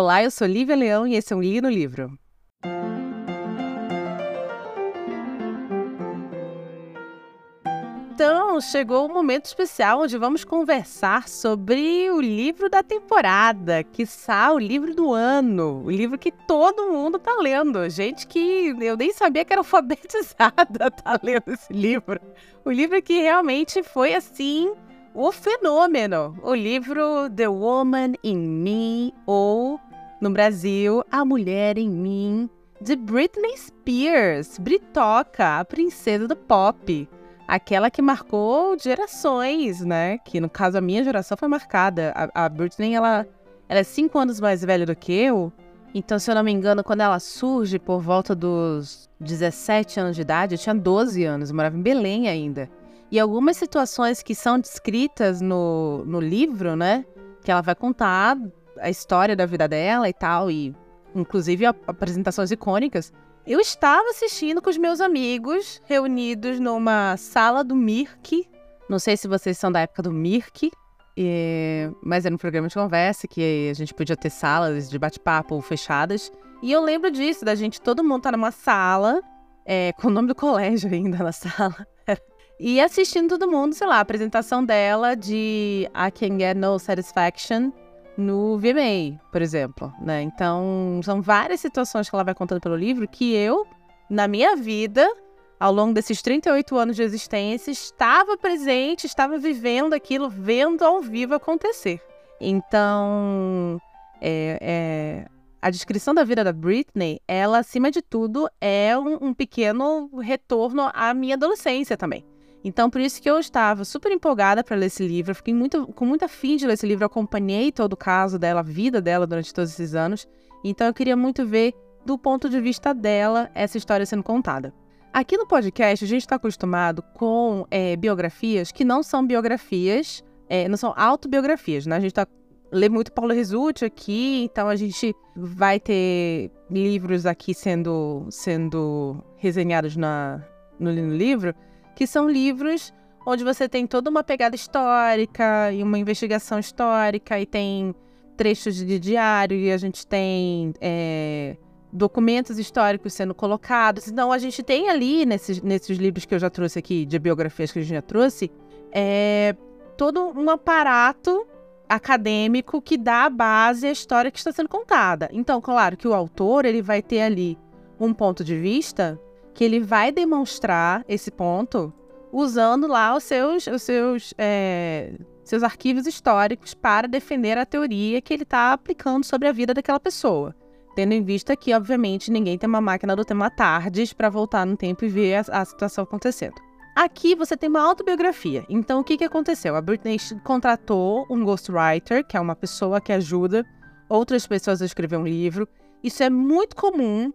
Olá, eu sou Lívia Leão e esse é um Li no Livro. Então, chegou o um momento especial onde vamos conversar sobre o livro da temporada, que está o livro do ano, o livro que todo mundo tá lendo. Gente que eu nem sabia que era alfabetizada tá lendo esse livro. O livro que realmente foi assim o fenômeno. O livro The Woman in Me, ou no Brasil, A Mulher em Mim, de Britney Spears, Britoca, a princesa do pop aquela que marcou gerações, né? Que no caso a minha geração foi marcada. A, a Britney, ela, ela é cinco anos mais velha do que eu. Então, se eu não me engano, quando ela surge por volta dos 17 anos de idade, eu tinha 12 anos, morava em Belém ainda. E algumas situações que são descritas no, no livro, né? Que ela vai contar a história da vida dela e tal, e inclusive apresentações icônicas. Eu estava assistindo com os meus amigos, reunidos numa sala do Mirk. Não sei se vocês são da época do Mirk, e... mas era um programa de conversa que a gente podia ter salas de bate-papo fechadas. E eu lembro disso, da gente, todo mundo tá numa sala, é, com o nome do colégio ainda na sala. e assistindo todo mundo, sei lá, a apresentação dela de I Can Get No Satisfaction no VMA, por exemplo, né? Então, são várias situações que ela vai contando pelo livro que eu, na minha vida, ao longo desses 38 anos de existência, estava presente, estava vivendo aquilo, vendo ao vivo acontecer. Então, é, é, a descrição da vida da Britney, ela, acima de tudo, é um, um pequeno retorno à minha adolescência também. Então, por isso que eu estava super empolgada para ler esse livro. Fiquei muito, com muita fim de ler esse livro. Acompanhei todo o caso dela, a vida dela durante todos esses anos. Então, eu queria muito ver, do ponto de vista dela, essa história sendo contada. Aqui no podcast, a gente está acostumado com é, biografias que não são biografias, é, não são autobiografias, né? A gente está lê muito Paulo Resulti aqui, então a gente vai ter livros aqui sendo, sendo resenhados na, no, no livro que são livros onde você tem toda uma pegada histórica e uma investigação histórica, e tem trechos de diário, e a gente tem é, documentos históricos sendo colocados. Então, a gente tem ali, nesses, nesses livros que eu já trouxe aqui, de biografias que a gente já trouxe, é, todo um aparato acadêmico que dá a base à história que está sendo contada. Então, claro que o autor ele vai ter ali um ponto de vista que ele vai demonstrar esse ponto usando lá os seus, os seus, é, seus arquivos históricos para defender a teoria que ele está aplicando sobre a vida daquela pessoa. Tendo em vista que, obviamente, ninguém tem uma máquina do tempo tardes para voltar no tempo e ver a, a, situação acontecendo. Aqui você tem uma autobiografia. Então, o que, que aconteceu? A Britney contratou um ghostwriter, que é uma pessoa que ajuda outras pessoas a escrever um livro. Isso é muito comum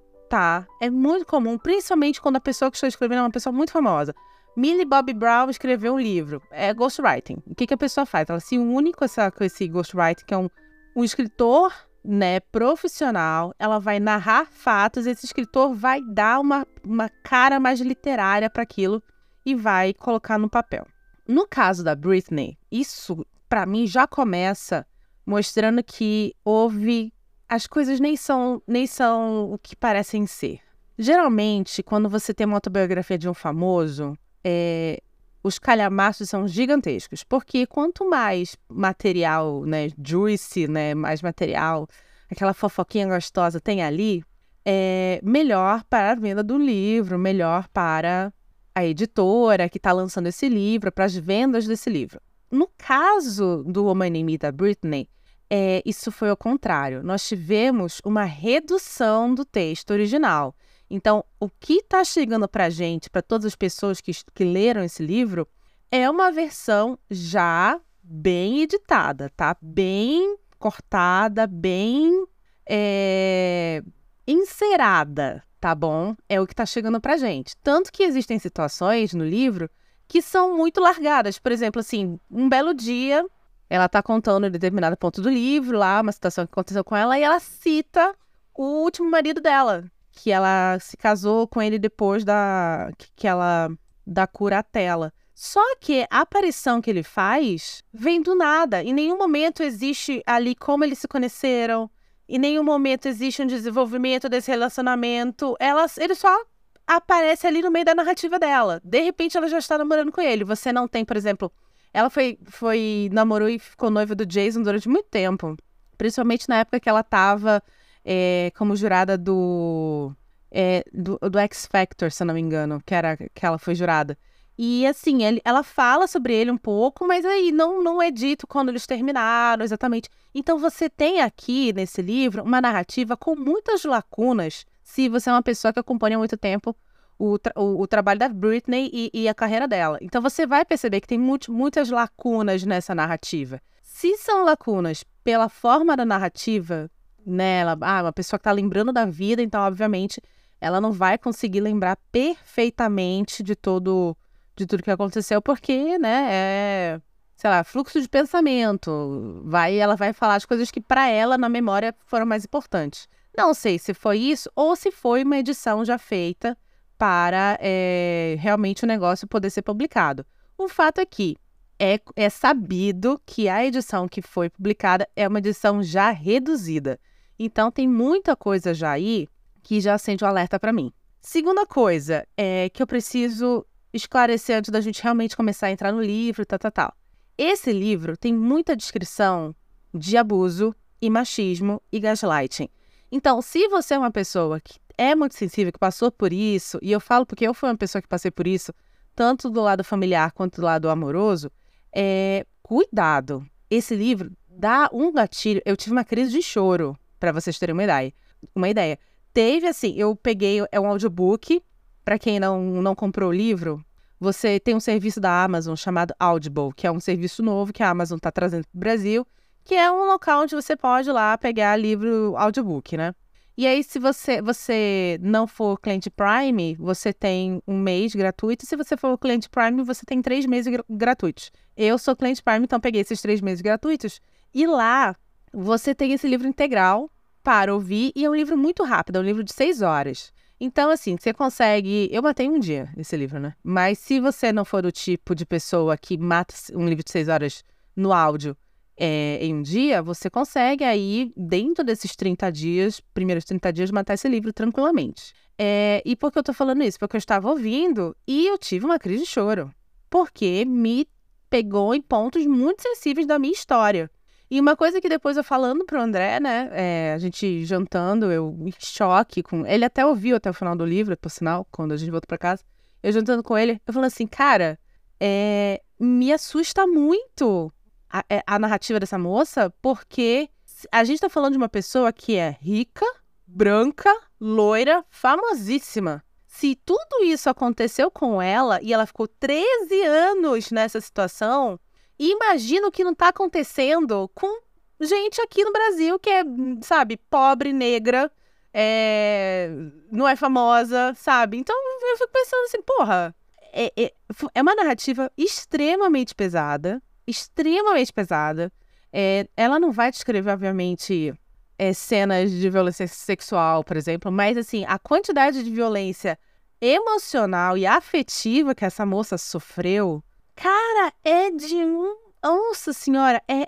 É muito comum, principalmente quando a pessoa que está escrevendo é uma pessoa muito famosa. Millie Bobby Brown escreveu um livro, é ghostwriting. O que, que a pessoa faz? Ela se une com, essa, com esse ghostwriting, que é um, um escritor né, profissional, ela vai narrar fatos, esse escritor vai dar uma, uma cara mais literária para aquilo e vai colocar no papel. No caso da Britney, isso para mim já começa mostrando que houve as coisas nem são, nem são o que parecem ser. Geralmente, quando você tem uma autobiografia de um famoso, é, os calhamaços são gigantescos, porque quanto mais material, né, juicy, né, mais material, aquela fofoquinha gostosa tem ali, é melhor para a venda do livro, melhor para a editora que está lançando esse livro, para as vendas desse livro. No caso do Woman in Me da Britney, é, isso foi ao contrário. Nós tivemos uma redução do texto original. Então, o que está chegando para a gente, para todas as pessoas que, que leram esse livro, é uma versão já bem editada, tá? Bem cortada, bem é, encerada, tá bom? É o que está chegando para gente. Tanto que existem situações no livro que são muito largadas. Por exemplo, assim, um belo dia ela está contando em determinado ponto do livro, lá, uma situação que aconteceu com ela, e ela cita o último marido dela, que ela se casou com ele depois da que ela da curatela. Só que a aparição que ele faz vem do nada. Em nenhum momento existe ali como eles se conheceram. em nenhum momento existe um desenvolvimento desse relacionamento. Ela, ele só aparece ali no meio da narrativa dela. De repente, ela já está namorando com ele. Você não tem, por exemplo, ela foi, foi namorou e ficou noiva do Jason durante muito tempo. Principalmente na época que ela estava é, como jurada do, é, do, do X Factor, se não me engano, que era que ela foi jurada. E assim, ele, ela fala sobre ele um pouco, mas aí não, não é dito quando eles terminaram exatamente. Então você tem aqui nesse livro uma narrativa com muitas lacunas, se você é uma pessoa que acompanha muito tempo o, tra o, o, trabalho da Britney e, e, a carreira dela. Então você vai perceber que tem muitas lacunas nessa narrativa. Se são lacunas pela forma da narrativa, né? Ah, uma pessoa que está lembrando da vida, então, obviamente, ela não vai conseguir lembrar perfeitamente de todo de tudo que aconteceu, porque, né, é, sei lá, fluxo de pensamento. Vai, ela vai falar as coisas que para ela na memória foram mais importantes. Não sei se foi isso ou se foi uma edição já feita para é, realmente o negócio poder ser publicado. O fato é que é, é sabido que a edição que foi publicada é uma edição já reduzida. Então tem muita coisa já aí que já acende o um alerta para mim. Segunda coisa é que eu preciso esclarecer antes da gente realmente começar a entrar no livro, tal, tal, tal. Esse livro tem muita descrição de abuso e machismo e gaslighting. Então, se você é uma pessoa que é muito sensível, que passou por isso, e eu falo porque eu fui uma pessoa que passei por isso, tanto do lado familiar quanto do lado amoroso, é, cuidado. Esse livro dá um gatilho. Eu tive uma crise de choro, para vocês terem uma ideia. Uma ideia. Teve assim, eu peguei é um audiobook para quem não, não comprou o livro, você tem um serviço da Amazon chamado Audible, que é um serviço novo que a Amazon está trazendo para o Brasil, que é um local onde você pode ir lá pegar livro audiobook, né? E aí, se você, você não for cliente Prime, você tem um mês gratuito. Se você for cliente Prime, você tem três meses gr gratuitos. Eu sou cliente Prime, então peguei esses três meses gratuitos. E lá, você tem esse livro integral para ouvir. E é um livro muito rápido, é um livro de seis horas. Então, assim, você consegue. Eu matei um dia esse livro, né? Mas se você não for do tipo de pessoa que mata um livro de seis horas no áudio é, em um dia, você consegue aí, dentro desses 30 dias, primeiros 30 dias, matar esse livro tranquilamente. É, e por que eu tô falando isso? Porque eu estava ouvindo e eu tive uma crise de choro. Porque me pegou em pontos muito sensíveis da minha história. E uma coisa que depois eu falando pro André, né, é, a gente jantando, eu em choque com. Ele até ouviu até o final do livro, por sinal, quando a gente voltou pra casa. Eu jantando com ele, eu falando assim, cara, é, me assusta muito a, é, a narrativa dessa moça, porque a gente tá falando de uma pessoa que é rica, branca, loira, famosíssima. Se tudo isso aconteceu com ela e ela ficou 13 anos nessa situação, imagina o que não está acontecendo com gente aqui no Brasil que é, sabe, pobre, negra, é... não é famosa, sabe? Então eu fico pensando assim, porra, é, é, é uma narrativa extremamente pesada, extremamente pesada. É, ela não vai descrever, obviamente, é, cenas de violência sexual, por exemplo, mas assim, a quantidade de violência emocional e afetiva que essa moça sofreu Cara, é de um. Nossa senhora, é,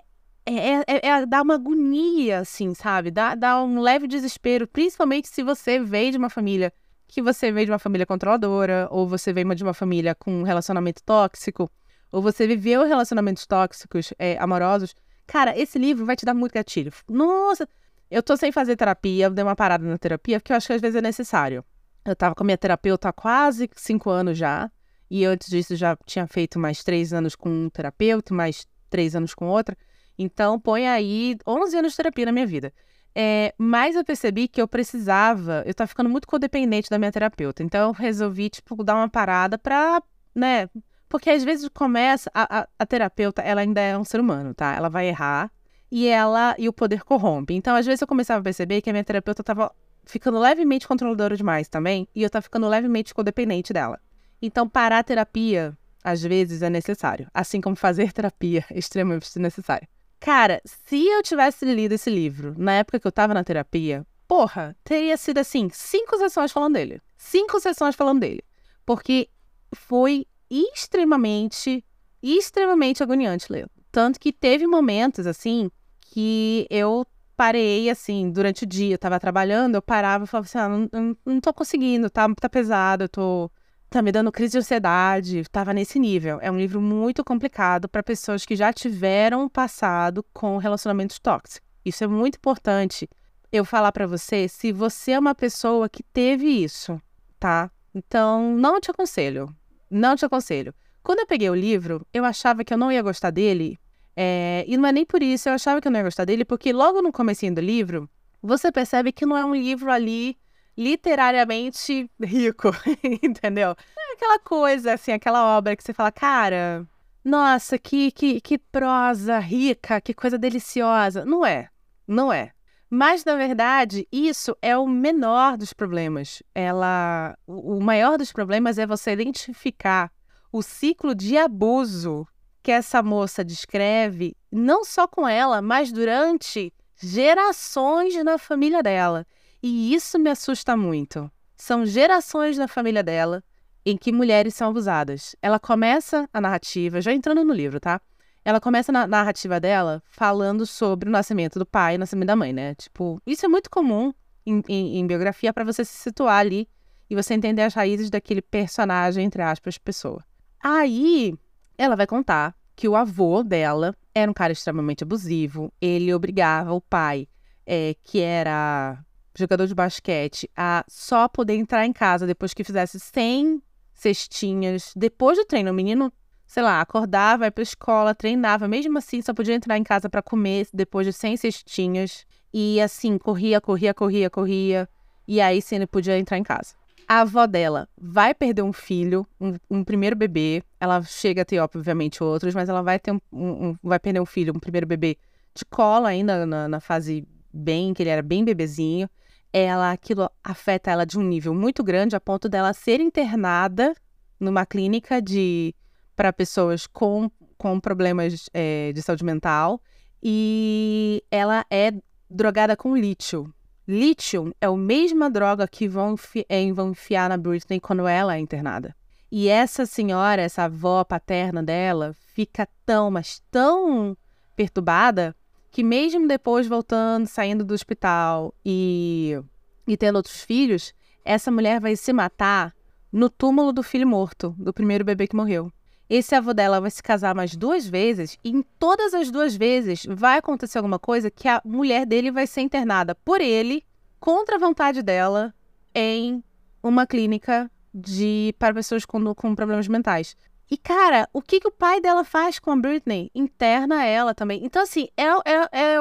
é, é, é, é dá uma agonia, assim, sabe? Dá, dá um leve desespero, principalmente se você veio de uma família que você veio de uma família controladora, ou você veio de uma família com um relacionamento tóxico, ou você viveu relacionamentos tóxicos, é, amorosos. Cara, esse livro vai te dar muito gatilho. Nossa, eu tô sem fazer terapia, eu dei uma parada na terapia, porque eu acho que às vezes é necessário. Eu tava com a minha terapeuta há quase cinco anos já. E antes disso já tinha feito mais três anos com um terapeuta, mais três anos com outra. Então, põe aí 11 anos de terapia na minha vida. É, mas eu percebi que eu precisava, eu tava ficando muito codependente da minha terapeuta. Então, eu resolvi, tipo, dar uma parada pra, né? Porque às vezes começa, a, a, a terapeuta, ela ainda é um ser humano, tá? Ela vai errar e ela, e o poder corrompe. Então, às vezes eu começava a perceber que a minha terapeuta tava ficando levemente controladora demais também, e eu tava ficando levemente codependente dela. Então, parar a terapia, às vezes, é necessário. Assim como fazer terapia é extremamente necessário. Cara, se eu tivesse lido esse livro na época que eu tava na terapia, porra, teria sido assim, cinco sessões falando dele. Cinco sessões falando dele. Porque foi extremamente, extremamente agoniante ler. Tanto que teve momentos, assim, que eu parei, assim, durante o dia, eu tava trabalhando, eu parava e falava assim, ah, não, não, não tô conseguindo, tá, tá pesado, eu tô... Tá me dando crise de ansiedade, tava nesse nível. É um livro muito complicado para pessoas que já tiveram passado com relacionamentos tóxicos. Isso é muito importante eu falar para você se você é uma pessoa que teve isso, tá? Então, não te aconselho. Não te aconselho. Quando eu peguei o livro, eu achava que eu não ia gostar dele. É... E não é nem por isso, eu achava que eu não ia gostar dele, porque logo no começo do livro, você percebe que não é um livro ali literariamente rico, entendeu? É aquela coisa, assim, aquela obra que você fala, cara, nossa, que, que, que prosa rica, que coisa deliciosa. Não é, não é. Mas, na verdade, isso é o menor dos problemas. Ela, o maior dos problemas é você identificar o ciclo de abuso que essa moça descreve, não só com ela, mas durante gerações na família dela. E isso me assusta muito. São gerações na família dela em que mulheres são abusadas. Ela começa a narrativa, já entrando no livro, tá? Ela começa na narrativa dela falando sobre o nascimento do pai e o nascimento da mãe, né? Tipo, isso é muito comum em, em, em biografia para você se situar ali e você entender as raízes daquele personagem, entre aspas, pessoa. Aí, ela vai contar que o avô dela era um cara extremamente abusivo. Ele obrigava o pai, é, que era jogador de basquete, a só poder entrar em casa depois que fizesse 100 cestinhas. Depois do treino, o menino sei lá, acordava, ia pra escola, treinava, mesmo assim só podia entrar em casa para comer depois de 100 cestinhas. E assim, corria, corria, corria, corria. E aí sim ele podia entrar em casa. A avó dela vai perder um filho, um, um primeiro bebê. Ela chega a ter, obviamente, outros, mas ela vai ter um, um, vai perder um filho, um primeiro bebê de cola ainda na, na fase bem, que ele era bem bebezinho. Ela, aquilo afeta ela de um nível muito grande, a ponto dela ser internada numa clínica de para pessoas com, com problemas é, de saúde mental e ela é drogada com lítio. Lítio é a mesma droga que vão, é, vão enfiar na Britney quando ela é internada. E essa senhora, essa avó paterna dela, fica tão, mas tão perturbada que mesmo depois voltando, saindo do hospital e, e tendo outros filhos, essa mulher vai se matar no túmulo do filho morto, do primeiro bebê que morreu. Esse avô dela vai se casar mais duas vezes e em todas as duas vezes vai acontecer alguma coisa que a mulher dele vai ser internada por ele, contra a vontade dela, em uma clínica de para pessoas com, com problemas mentais. E, cara, o que, que o pai dela faz com a Britney? Interna ela também. Então, assim, é, é, é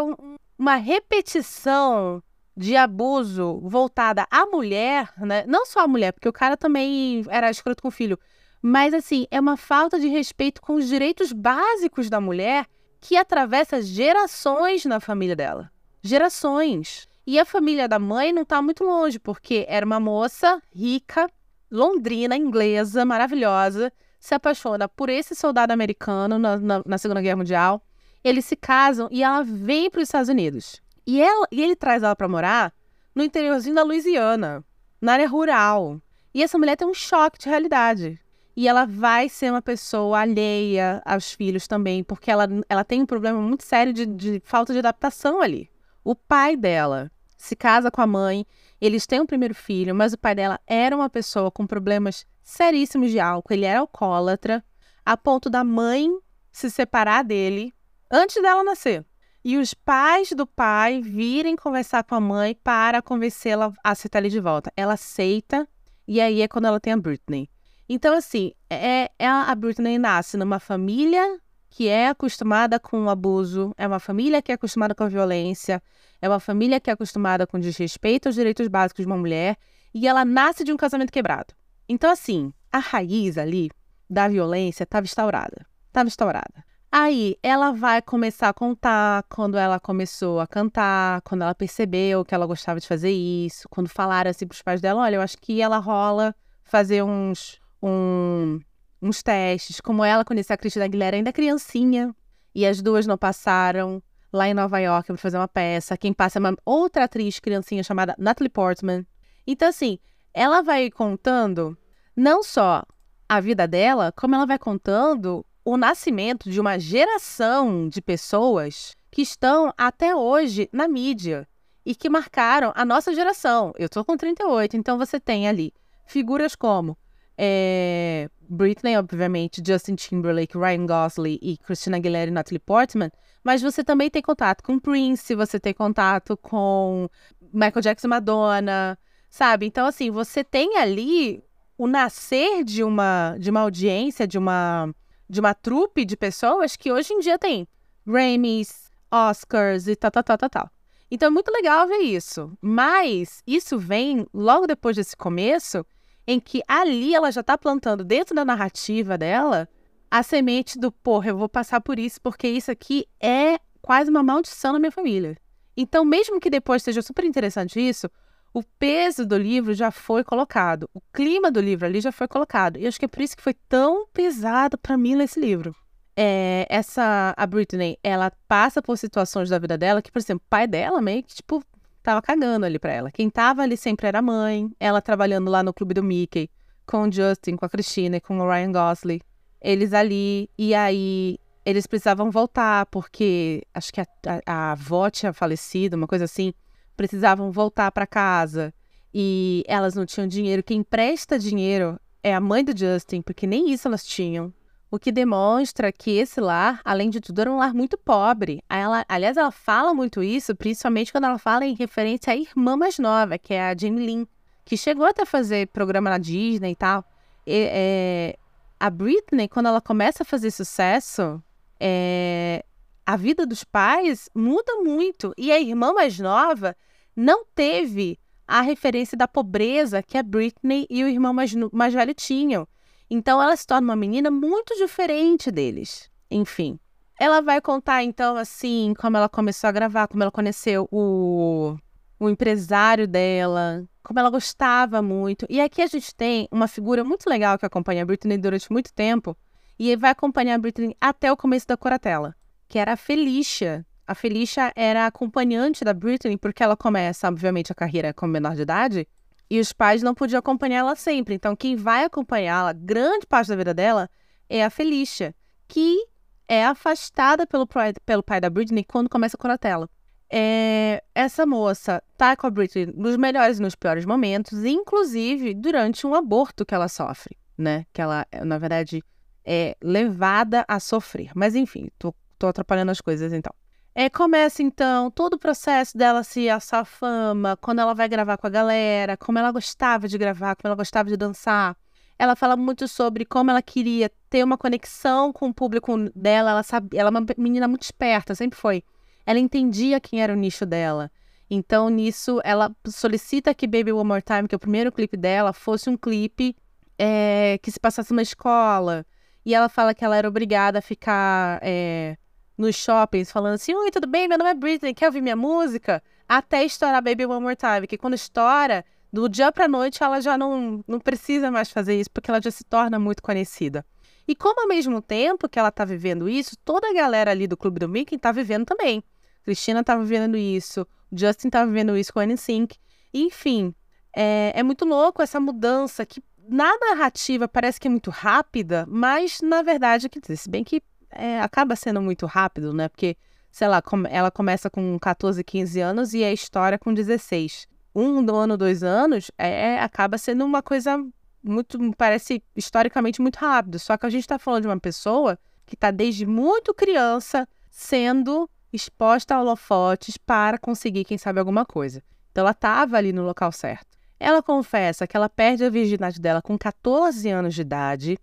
uma repetição de abuso voltada à mulher, né? Não só à mulher, porque o cara também era escroto com o filho. Mas, assim, é uma falta de respeito com os direitos básicos da mulher que atravessa gerações na família dela. Gerações. E a família da mãe não está muito longe, porque era uma moça rica, londrina, inglesa, maravilhosa, se apaixona por esse soldado americano na, na, na Segunda Guerra Mundial. Eles se casam e ela vem para os Estados Unidos. E, ela, e ele traz ela para morar no interiorzinho da Louisiana, na área rural. E essa mulher tem um choque de realidade. E ela vai ser uma pessoa alheia aos filhos também, porque ela, ela tem um problema muito sério de, de falta de adaptação ali. O pai dela se casa com a mãe, eles têm um primeiro filho, mas o pai dela era uma pessoa com problemas seríssimos de álcool, ele era alcoólatra, a ponto da mãe se separar dele antes dela nascer. E os pais do pai virem conversar com a mãe para convencê-la a aceitar ele de volta. Ela aceita, e aí é quando ela tem a Britney. Então, assim, é, é a Britney nasce numa família que é acostumada com o abuso, é uma família que é acostumada com a violência, é uma família que é acostumada com desrespeito aos direitos básicos de uma mulher, e ela nasce de um casamento quebrado. Então, assim, a raiz ali da violência estava instaurada. Estava instaurada. Aí ela vai começar a contar quando ela começou a cantar, quando ela percebeu que ela gostava de fazer isso, quando falaram assim para os pais dela: olha, eu acho que ela rola fazer uns, um, uns testes, como ela conhecia a Cristina Aguilera ainda criancinha, e as duas não passaram lá em Nova York para fazer uma peça. Quem passa é uma outra atriz criancinha chamada Natalie Portman. Então, assim, ela vai contando não só a vida dela, como ela vai contando o nascimento de uma geração de pessoas que estão até hoje na mídia e que marcaram a nossa geração. Eu tô com 38, então você tem ali figuras como é, Britney, obviamente, Justin Timberlake, Ryan Gosling e Christina Aguilera e Natalie Portman, mas você também tem contato com Prince, você tem contato com Michael Jackson e Madonna, sabe? Então, assim, você tem ali o nascer de uma, de uma audiência, de uma, de uma trupe de pessoas que hoje em dia tem Grammys, Oscars e tal, tal, tal, tal, tal. Então é muito legal ver isso. Mas isso vem logo depois desse começo, em que ali ela já está plantando dentro da narrativa dela a semente do, porra, eu vou passar por isso, porque isso aqui é quase uma maldição na minha família. Então, mesmo que depois seja super interessante isso, o peso do livro já foi colocado, o clima do livro ali já foi colocado. E acho que é por isso que foi tão pesado para mim ler esse livro. É, essa, a Britney, ela passa por situações da vida dela que, por exemplo, o pai dela meio que, tipo, tava cagando ali pra ela. Quem tava ali sempre era a mãe, ela trabalhando lá no clube do Mickey, com o Justin, com a Christina, com o Ryan Gosling. Eles ali, e aí eles precisavam voltar, porque acho que a, a, a avó tinha falecido, uma coisa assim precisavam voltar para casa e elas não tinham dinheiro. Quem presta dinheiro é a mãe do Justin, porque nem isso elas tinham. O que demonstra que esse lar, além de tudo, era um lar muito pobre. Ela, aliás, ela fala muito isso, principalmente quando ela fala em referência à irmã mais nova, que é a Jamie Lynn, que chegou até fazer programa na Disney e tal. E, é, a Britney, quando ela começa a fazer sucesso, é, a vida dos pais muda muito. E a irmã mais nova não teve a referência da pobreza que a Britney e o irmão mais, mais velho tinham. Então ela se torna uma menina muito diferente deles. Enfim. Ela vai contar, então, assim, como ela começou a gravar, como ela conheceu o, o empresário dela, como ela gostava muito. E aqui a gente tem uma figura muito legal que acompanha a Britney durante muito tempo. E vai acompanhar a Britney até o começo da Coratela que era a Felicia. A Felicia era acompanhante da Britney, porque ela começa, obviamente, a carreira como menor de idade, e os pais não podiam acompanhar ela sempre. Então, quem vai acompanhá-la, grande parte da vida dela, é a Felicia, que é afastada pelo, pelo pai da Britney quando começa a Coratela. É, essa moça tá com a Britney nos melhores e nos piores momentos, inclusive durante um aborto que ela sofre, né? Que ela, na verdade, é levada a sofrer. Mas enfim, tô tô atrapalhando as coisas então. É, começa então todo o processo dela se assar fama, quando ela vai gravar com a galera, como ela gostava de gravar, como ela gostava de dançar. Ela fala muito sobre como ela queria ter uma conexão com o público dela. Ela sabe, ela é uma menina muito esperta, sempre foi. Ela entendia quem era o nicho dela. Então, nisso, ela solicita que Baby One More Time, que é o primeiro clipe dela, fosse um clipe é, que se passasse numa escola. E ela fala que ela era obrigada a ficar é, nos shoppings falando assim: Oi, tudo bem? Meu nome é Britney, quer ouvir minha música? Até estourar Baby One More Time, que quando estoura, do dia pra noite ela já não, não precisa mais fazer isso, porque ela já se torna muito conhecida. E como ao mesmo tempo que ela tá vivendo isso, toda a galera ali do Clube do Mickey tá vivendo também. Cristina tá vivendo isso, Justin tá vivendo isso com a NSYNC. Enfim, é, é muito louco essa mudança que na narrativa parece que é muito rápida, mas na verdade, se bem que é, acaba sendo muito rápido, né? Porque, sei lá, ela começa com 14, 15 anos e a história com 16. Um ano, dois anos, é, acaba sendo uma coisa muito, parece historicamente muito rápido. Só que a gente está falando de uma pessoa que está desde muito criança sendo exposta a holofotes para conseguir, quem sabe, alguma coisa. Então ela estava ali no local certo. Ela confessa que ela perde a virgindade dela com 14 anos de idade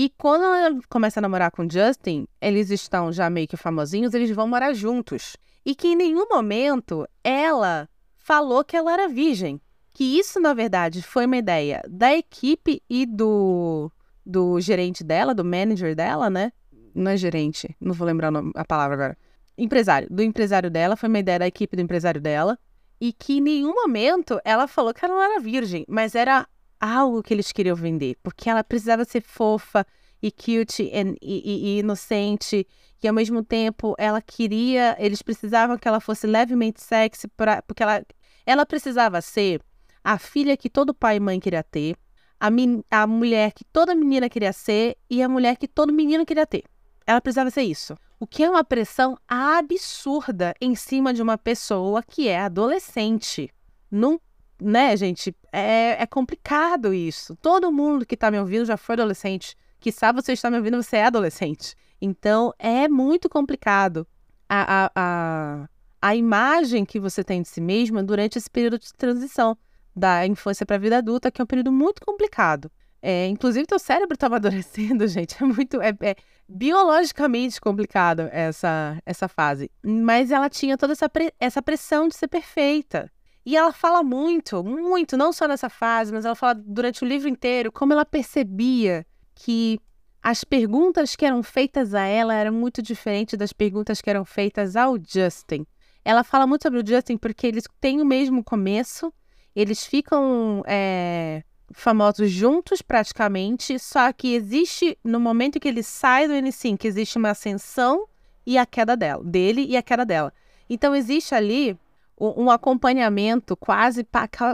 e quando ela começa a namorar com Justin, eles estão já meio que famosinhos, eles vão morar juntos. E que em nenhum momento ela falou que ela era virgem. Que isso, na verdade, foi uma ideia da equipe e do, do gerente dela, do manager dela, né? Não é gerente, não vou lembrar a palavra agora. Empresário. Do empresário dela, foi uma ideia da equipe do empresário dela. E que em nenhum momento ela falou que ela não era virgem, mas era algo que eles queriam vender, porque ela precisava ser fofa e cute e, e, e, inocente, e ao mesmo tempo ela queria, eles precisavam que ela fosse levemente sexy, pra, porque ela, ela precisava ser a filha que todo pai e mãe queria ter, a, a mulher que toda menina queria ser e a mulher que todo menino queria ter. Ela precisava ser isso. O que é uma pressão absurda em cima de uma pessoa que é adolescente. Não, né, gente? É, é complicado isso. Todo mundo que está me ouvindo já foi adolescente. Que sabe você está me ouvindo, você é adolescente. Então é muito complicado a, a, a, a imagem que você tem de si mesma durante esse período de transição da infância para a vida adulta, que é um período muito complicado. É, inclusive, teu cérebro está amadurecendo, gente. É muito. É, é, biologicamente complicado essa, essa fase. Mas ela tinha toda essa, pre essa pressão de ser perfeita. E ela fala muito, muito, não só nessa fase, mas ela fala durante o livro inteiro como ela percebia que as perguntas que eram feitas a ela eram muito diferentes das perguntas que eram feitas ao Justin. Ela fala muito sobre o Justin porque eles têm o mesmo começo, eles ficam é, famosos juntos praticamente, só que existe, no momento que ele sai do N5, que existe uma ascensão e a queda dela, dele e a queda dela. Então existe ali um, acompanhamento quase,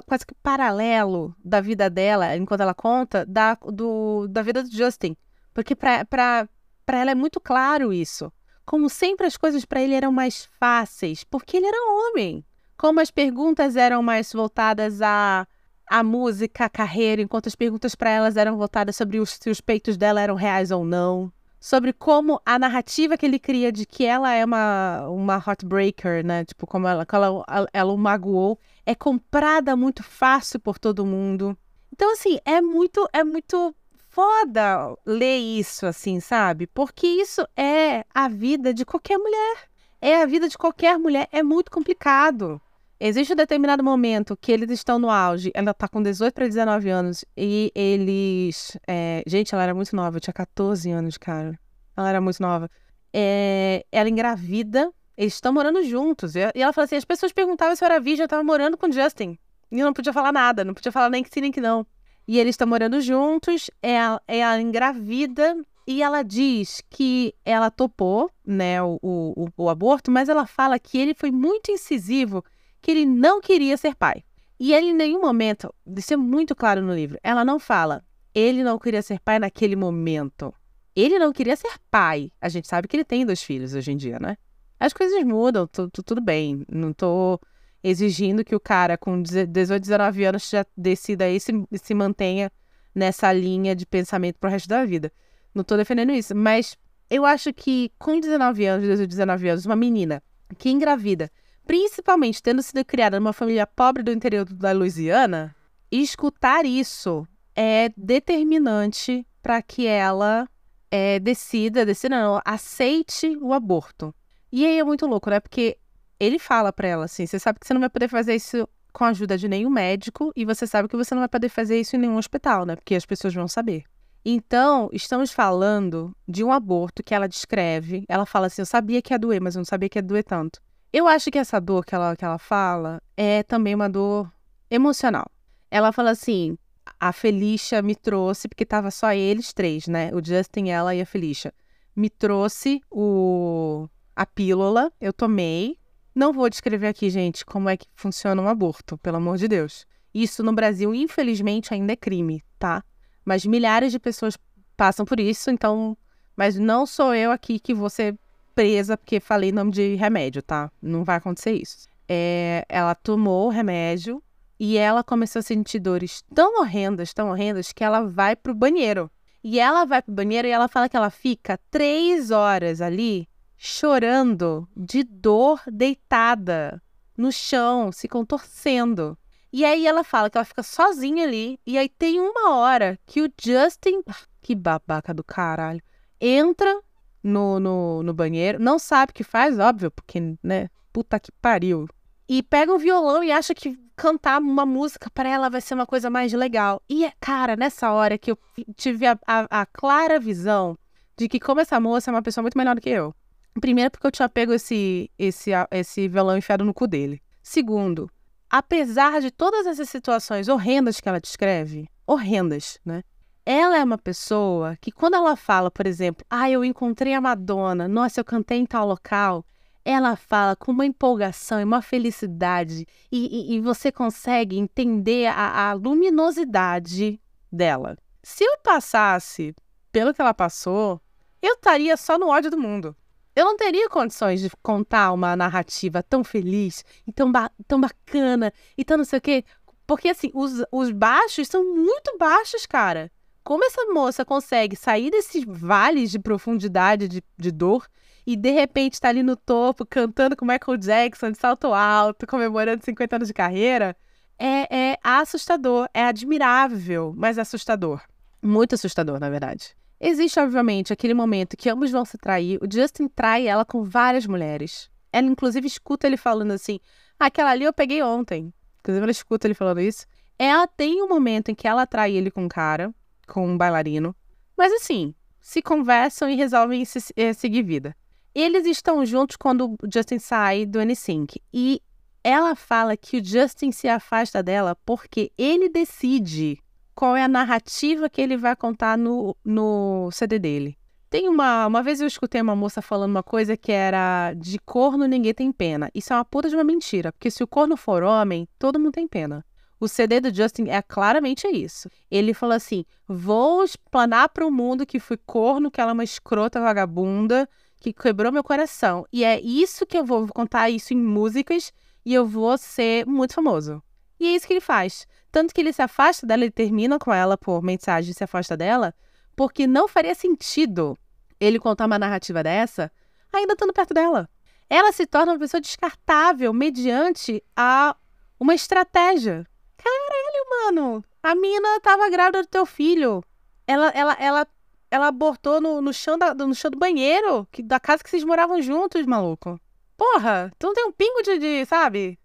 quase que paralelo da vida dela, enquanto ela conta, da, do, da vida do Justin. Porque para ela é muito claro isso. Como sempre as coisas para ele eram mais fáceis, porque ele era homem. Como as perguntas eram mais voltadas a a música, a carreira, enquanto as perguntas para elas eram voltadas sobre os, se os peitos dela eram reais ou não. Sobre como a narrativa que ele cria de que ela é uma, uma heartbreaker, né? Tipo, como ela, ela, ela o magoou, é comprada muito fácil por todo mundo. Então, assim, é muito, é muito foda ler isso, assim, sabe? Porque isso é a vida de qualquer mulher. É a vida de qualquer mulher. É muito complicado. Existe um determinado momento que eles estão no auge, ela tá com 18 para 19 anos, e eles. É... Gente, ela era muito nova, eu tinha 14 anos, cara. Ela era muito nova. É... Ela engravida, eles estão morando juntos. E ela fala assim: as pessoas perguntavam se eu era virgem, eu tava morando com Justin. E eu não podia falar nada, não podia falar nem que sim, nem que não. E eles estão morando juntos, ela, ela engravida e ela diz que ela topou, né, o, o, o aborto, mas ela fala que ele foi muito incisivo que ele não queria ser pai. E ele, em nenhum momento, isso é muito claro no livro, ela não fala, ele não queria ser pai naquele momento. Ele não queria ser pai. A gente sabe que ele tem dois filhos hoje em dia, né? As coisas mudam, tudo bem. Não tô exigindo que o cara com 18, 19 anos já decida e se, se mantenha nessa linha de pensamento pro resto da vida. Não tô defendendo isso, mas eu acho que com 19 anos, 18, 19 anos, uma menina que engravida principalmente tendo sido criada numa família pobre do interior da Louisiana, escutar isso é determinante para que ela é, decida, decida não, aceite o aborto. E aí é muito louco, né? Porque ele fala para ela assim: você sabe que você não vai poder fazer isso com a ajuda de nenhum médico e você sabe que você não vai poder fazer isso em nenhum hospital, né? Porque as pessoas vão saber. Então, estamos falando de um aborto que ela descreve. Ela fala assim: eu sabia que ia doer, mas eu não sabia que ia doer tanto. Eu acho que essa dor que ela, que ela fala é também uma dor emocional. Ela fala assim: a Felicia me trouxe, porque tava só eles três, né? O Justin, ela e a Felicia. Me trouxe o a pílula, eu tomei. Não vou descrever aqui, gente, como é que funciona um aborto, pelo amor de Deus. Isso no Brasil, infelizmente, ainda é crime, tá? Mas milhares de pessoas passam por isso, então. Mas não sou eu aqui que você presa porque falei nome de remédio, tá? Não vai acontecer isso. É, ela tomou o remédio e ela começou a sentir dores tão horrendas, tão horrendas, que ela vai pro banheiro. E ela vai pro banheiro e ela fala que ela fica três horas ali chorando de dor deitada no chão, se contorcendo. E aí ela fala que ela fica sozinha ali. E aí tem uma hora que o Justin. Que babaca do caralho. Entra no, no, no banheiro. Não sabe o que faz, óbvio, porque, né? Puta que pariu. E pega o violão e acha que cantar uma música para ela vai ser uma coisa mais legal. E, cara, nessa hora que eu tive a, a, a clara visão de que, como essa moça é uma pessoa muito melhor do que eu. Primeiro, porque eu tinha pego esse, esse, esse violão enfiado no cu dele. Segundo, apesar de todas essas situações horrendas que ela descreve, horrendas, né? Ela é uma pessoa que, quando ela fala, por exemplo, ah, eu encontrei a Madonna, nossa, eu cantei em tal local, ela fala com uma empolgação e uma felicidade, e, e, e você consegue entender a, a luminosidade dela. Se eu passasse pelo que ela passou, eu estaria só no ódio do mundo. Eu não teria condições de contar uma narrativa tão feliz e tão, ba tão bacana e tão não sei o quê. Porque, assim, os, os baixos são muito baixos, cara. Como essa moça consegue sair desses vales de profundidade, de, de dor, e de repente tá ali no topo, cantando com Michael Jackson de salto alto, comemorando 50 anos de carreira, é, é assustador, é admirável, mas assustador. Muito assustador, na verdade. Existe, obviamente, aquele momento que ambos vão se trair. O Justin trai ela com várias mulheres. Ela, inclusive, escuta ele falando assim: aquela ali eu peguei ontem. Inclusive, ela escuta ele falando isso. Ela tem um momento em que ela trai ele com um cara, com um bailarino. Mas assim, se conversam e resolvem se, eh, seguir vida. Eles estão juntos quando o Justin sai do NSYNC. E ela fala que o Justin se afasta dela porque ele decide qual é a narrativa que ele vai contar no, no CD dele. Tem uma. Uma vez eu escutei uma moça falando uma coisa que era de corno ninguém tem pena. Isso é uma puta de uma mentira, porque se o corno for homem, todo mundo tem pena. O CD do Justin é claramente isso. Ele falou assim: vou explanar para o mundo que fui corno, que ela é uma escrota vagabunda, que quebrou meu coração. E é isso que eu vou, contar isso em músicas e eu vou ser muito famoso. E é isso que ele faz. Tanto que ele se afasta dela, ele termina com ela por mensagem se afasta dela, porque não faria sentido ele contar uma narrativa dessa ainda estando perto dela. Ela se torna uma pessoa descartável mediante a uma estratégia. Caralho, mano! A mina tava grávida do teu filho. Ela, ela, ela, ela abortou no, no, chão da, no chão do banheiro que, da casa que vocês moravam juntos, maluco. Porra, tu não tem um pingo de, de sabe?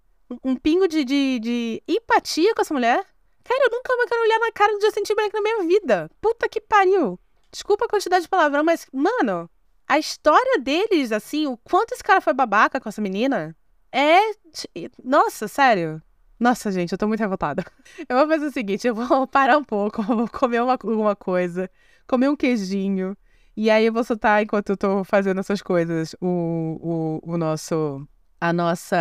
um pingo de, de, de, empatia com essa mulher. Cara, eu nunca mais quero olhar na cara do Justin Timberlake na minha vida. Puta que pariu. Desculpa a quantidade de palavrão, mas, mano, a história deles, assim, o quanto esse cara foi babaca com essa menina, é. Nossa, sério. Nossa, gente, eu tô muito revoltada. Eu vou fazer o seguinte: eu vou parar um pouco, vou comer uma, alguma coisa, comer um queijinho. E aí eu vou soltar, enquanto eu tô fazendo essas coisas, o, o, o nosso a nossa,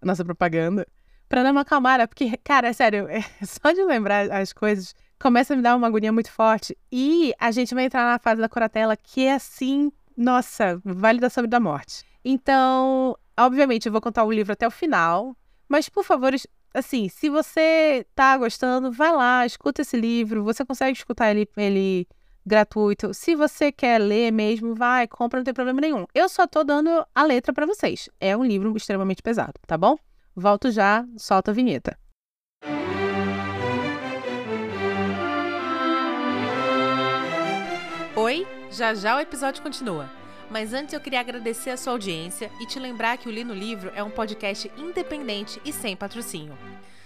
a nossa propaganda para dar uma acalmada, porque, cara, é sério, é, só de lembrar as coisas começa a me dar uma agonia muito forte. E a gente vai entrar na fase da coratela que é assim, nossa, vale da saúde da morte. Então, obviamente, eu vou contar o livro até o final, mas por favor, assim, se você tá gostando, vai lá, escuta esse livro, você consegue escutar ele, ele gratuito. Se você quer ler mesmo, vai, compra, não tem problema nenhum. Eu só tô dando a letra para vocês. É um livro extremamente pesado, tá bom? Volto já, solta a vinheta. Oi, já já o episódio continua. Mas antes eu queria agradecer a sua audiência e te lembrar que o Li no Livro é um podcast independente e sem patrocínio.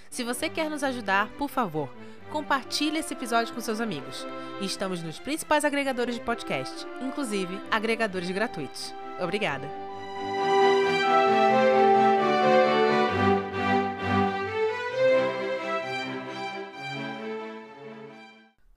Se você quer nos ajudar, por favor, compartilhe esse episódio com seus amigos. Estamos nos principais agregadores de podcast, inclusive agregadores gratuitos. Obrigada!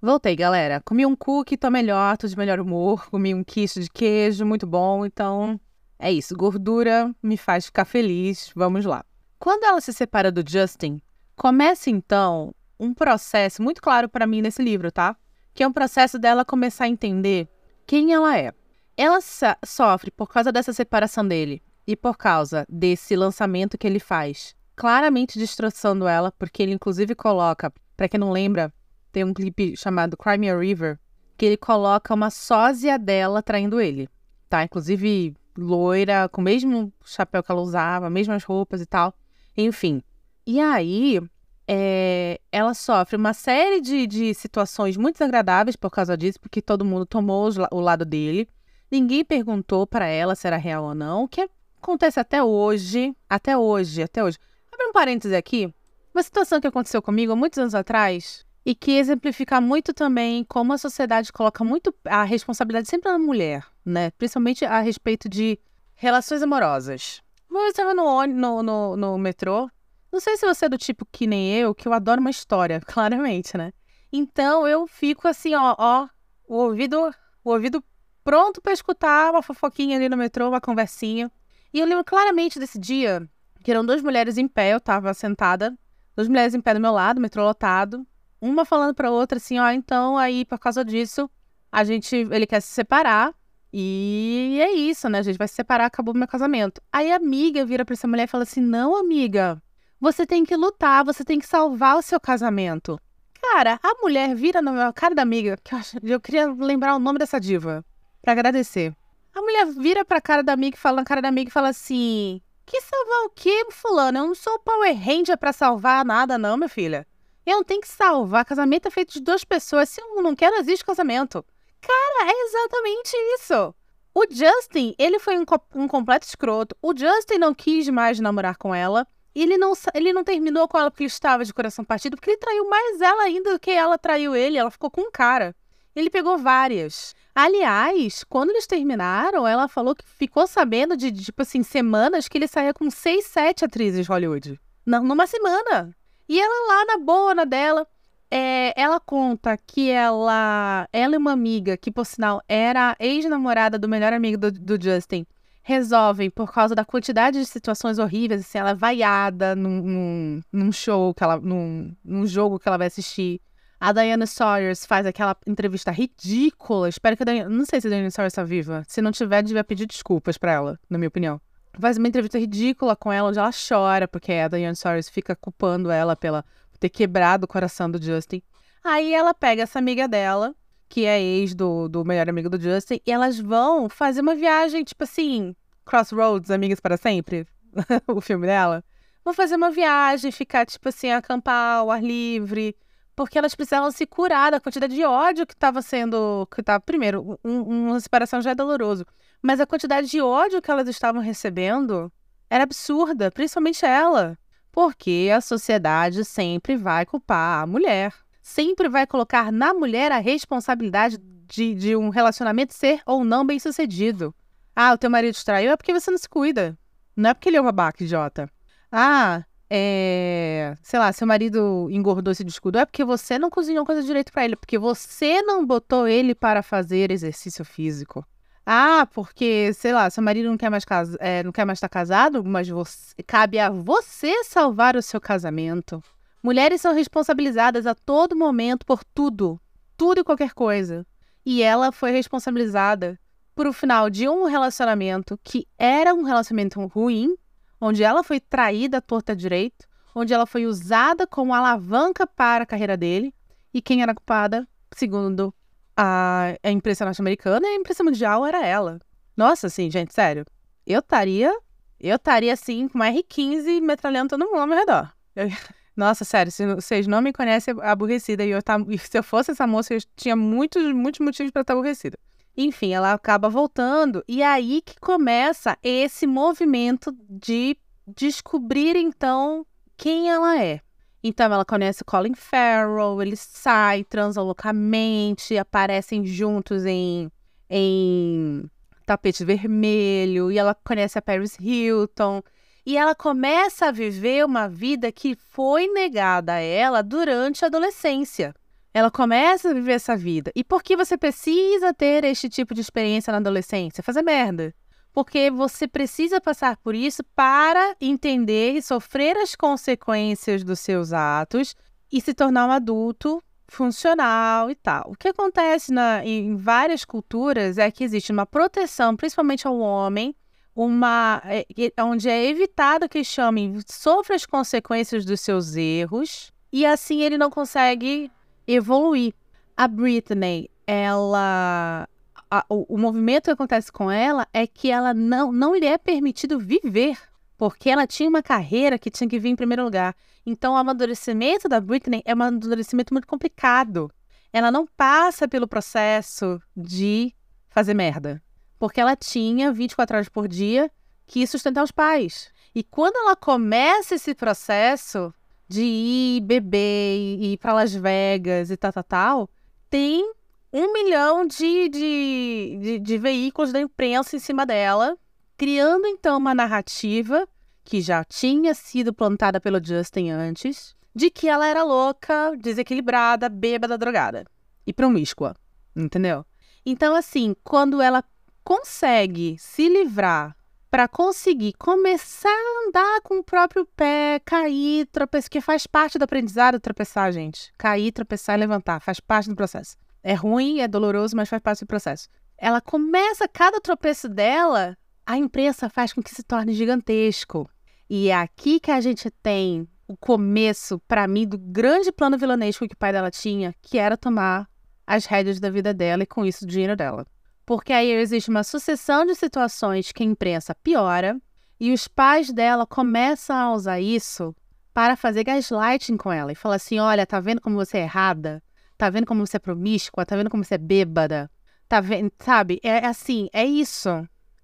Voltei, galera. Comi um cookie, tô melhor, tô de melhor humor. Comi um quiche de queijo, muito bom. Então, é isso. Gordura me faz ficar feliz. Vamos lá. Quando ela se separa do Justin, começa então um processo muito claro para mim nesse livro, tá? Que é um processo dela começar a entender quem ela é. Ela sofre por causa dessa separação dele e por causa desse lançamento que ele faz, claramente destroçando ela, porque ele inclusive coloca, para quem não lembra, tem um clipe chamado Crimea River, que ele coloca uma sósia dela traindo ele, tá? Inclusive loira, com o mesmo chapéu que ela usava, mesmas roupas e tal. Enfim. E aí, é, ela sofre uma série de, de situações muito desagradáveis por causa disso, porque todo mundo tomou o lado dele. Ninguém perguntou para ela se era real ou não, o que acontece até hoje. Até hoje, até hoje. Abre um parêntese aqui. Uma situação que aconteceu comigo há muitos anos atrás e que exemplifica muito também como a sociedade coloca muito a responsabilidade sempre na mulher, né? Principalmente a respeito de relações amorosas. Eu estava no, no, no, no metrô não sei se você é do tipo que nem eu, que eu adoro uma história, claramente, né? Então eu fico assim, ó, ó, o ouvido, o ouvido pronto para escutar uma fofoquinha ali no metrô, uma conversinha. E eu lembro claramente desse dia, que eram duas mulheres em pé, eu tava sentada, duas mulheres em pé do meu lado, metrô lotado, uma falando pra outra assim, ó, então aí por causa disso, a gente, ele quer se separar E é isso, né? A gente vai se separar, acabou meu casamento. Aí a amiga vira pra essa mulher e fala assim: Não, amiga, você tem que lutar, você tem que salvar o seu casamento. Cara, a mulher vira na cara da amiga, que eu, eu queria lembrar o nome dessa diva, para agradecer. A mulher vira pra cara da amiga e fala na cara da amiga e fala assim: Que salvar o quê, fulano? Eu não sou Power Ranger pra salvar nada, não, minha filha. Eu não tenho que salvar. Casamento é feito de duas pessoas. Se um não quer, não existe casamento. Cara, é exatamente isso. O Justin, ele foi um, um, completo escroto. O Justin não quis mais namorar com ela. Ele não, ele não terminou com ela porque ele estava de coração partido, porque ele traiu mais ela ainda do que ela traiu ele. Ela ficou com um cara. Ele pegou várias. Aliás, quando eles terminaram, ela falou que ficou sabendo de, de tipo assim, semanas que ele saía com seis, sete atrizes Hollywood. Não, numa semana. E ela lá na boa, na dela. É, ela conta que ela, ela e uma amiga, que por sinal era ex-namorada do melhor amigo do, do, Justin, resolvem, por causa da quantidade de situações horríveis, assim, ela é vaiada num, num, num show, que ela, num, num jogo que ela vai assistir. A Diana Sawyers faz aquela entrevista ridícula. Espero que a Diana. Não sei se a Diana Sawyers está viva. Se não tiver, devia pedir desculpas para ela, na minha opinião. Faz uma entrevista ridícula com ela, onde ela chora, porque a Diana Sawyers fica culpando ela pela ter quebrado o coração do Justin. Aí ela pega essa amiga dela, que é ex do, do melhor amigo do Justin, e elas vão fazer uma viagem, tipo assim, Crossroads, Amigas para Sempre, o filme dela. Vão fazer uma viagem, ficar, tipo assim, acampar ao ar livre, porque elas precisavam se curar da quantidade de ódio que estava sendo. que tava, primeiro, um, uma separação já é doloroso, mas a quantidade de ódio que elas estavam recebendo era absurda, principalmente ela. Porque a sociedade sempre vai culpar a mulher. Sempre vai colocar na mulher a responsabilidade de, de um relacionamento ser ou não bem sucedido. Ah, o teu marido te traiu é porque você não se cuida. Não é porque ele é uma babaca idiota. Ah, é, sei lá, seu marido engordou esse descuido, é porque você não cozinhou coisa direito para ele, porque você não botou ele para fazer exercício físico. Ah, porque, sei lá, seu marido não quer mais, casa, é, não quer mais estar casado, mas você, cabe a você salvar o seu casamento. Mulheres são responsabilizadas a todo momento por tudo, tudo e qualquer coisa. E ela foi responsabilizada por o final de um relacionamento que era um relacionamento ruim, onde ela foi traída à torta direito, onde ela foi usada como alavanca para a carreira dele, e quem era culpada, segundo a, a imprensa norte-americana e a imprensa mundial era ela. Nossa, assim, gente, sério. Eu estaria. Eu estaria assim, com uma R15 metralhando todo mundo ao meu redor. Eu, nossa, sério, se vocês não me conhecem aborrecida e eu tá, se eu fosse essa moça, eu tinha muitos, muitos motivos para estar aborrecida. Enfim, ela acaba voltando e é aí que começa esse movimento de descobrir então quem ela é. Então ela conhece Colin Farrell, eles saem, transam loucamente, aparecem juntos em, em tapete vermelho, e ela conhece a Paris Hilton. E ela começa a viver uma vida que foi negada a ela durante a adolescência. Ela começa a viver essa vida. E por que você precisa ter este tipo de experiência na adolescência? Fazer merda porque você precisa passar por isso para entender e sofrer as consequências dos seus atos e se tornar um adulto funcional e tal. O que acontece na, em várias culturas é que existe uma proteção, principalmente ao homem, uma é, onde é evitado que chamem sofra as consequências dos seus erros e assim ele não consegue evoluir. A Britney, ela a, o, o movimento que acontece com ela é que ela não, não lhe é permitido viver, porque ela tinha uma carreira que tinha que vir em primeiro lugar. Então, o amadurecimento da Britney é um amadurecimento muito complicado. Ela não passa pelo processo de fazer merda, porque ela tinha 24 horas por dia que sustentar os pais. E quando ela começa esse processo de ir beber e ir para Las Vegas e tal, tal, tal, tem um milhão de, de, de, de veículos da imprensa em cima dela, criando então uma narrativa que já tinha sido plantada pelo Justin antes, de que ela era louca, desequilibrada, bêbada, drogada e promíscua, entendeu? Então, assim, quando ela consegue se livrar para conseguir começar a andar com o próprio pé, cair, tropeçar, que faz parte do aprendizado tropeçar, gente. Cair, tropeçar e levantar, faz parte do processo. É ruim, é doloroso, mas faz parte do processo. ela começa, cada tropeço dela, a imprensa faz com que se torne gigantesco. E é aqui que a gente tem o começo, para mim, do grande plano vilanesco que o pai dela tinha, que era tomar as rédeas da vida dela e, com isso, o dinheiro dela. Porque aí existe uma sucessão de situações que a imprensa piora e os pais dela começam a usar isso para fazer gaslighting com ela e falar assim: olha, tá vendo como você é errada? Tá vendo como você é promíscua? Tá vendo como você é bêbada? Tá vendo? Sabe? É assim, é isso.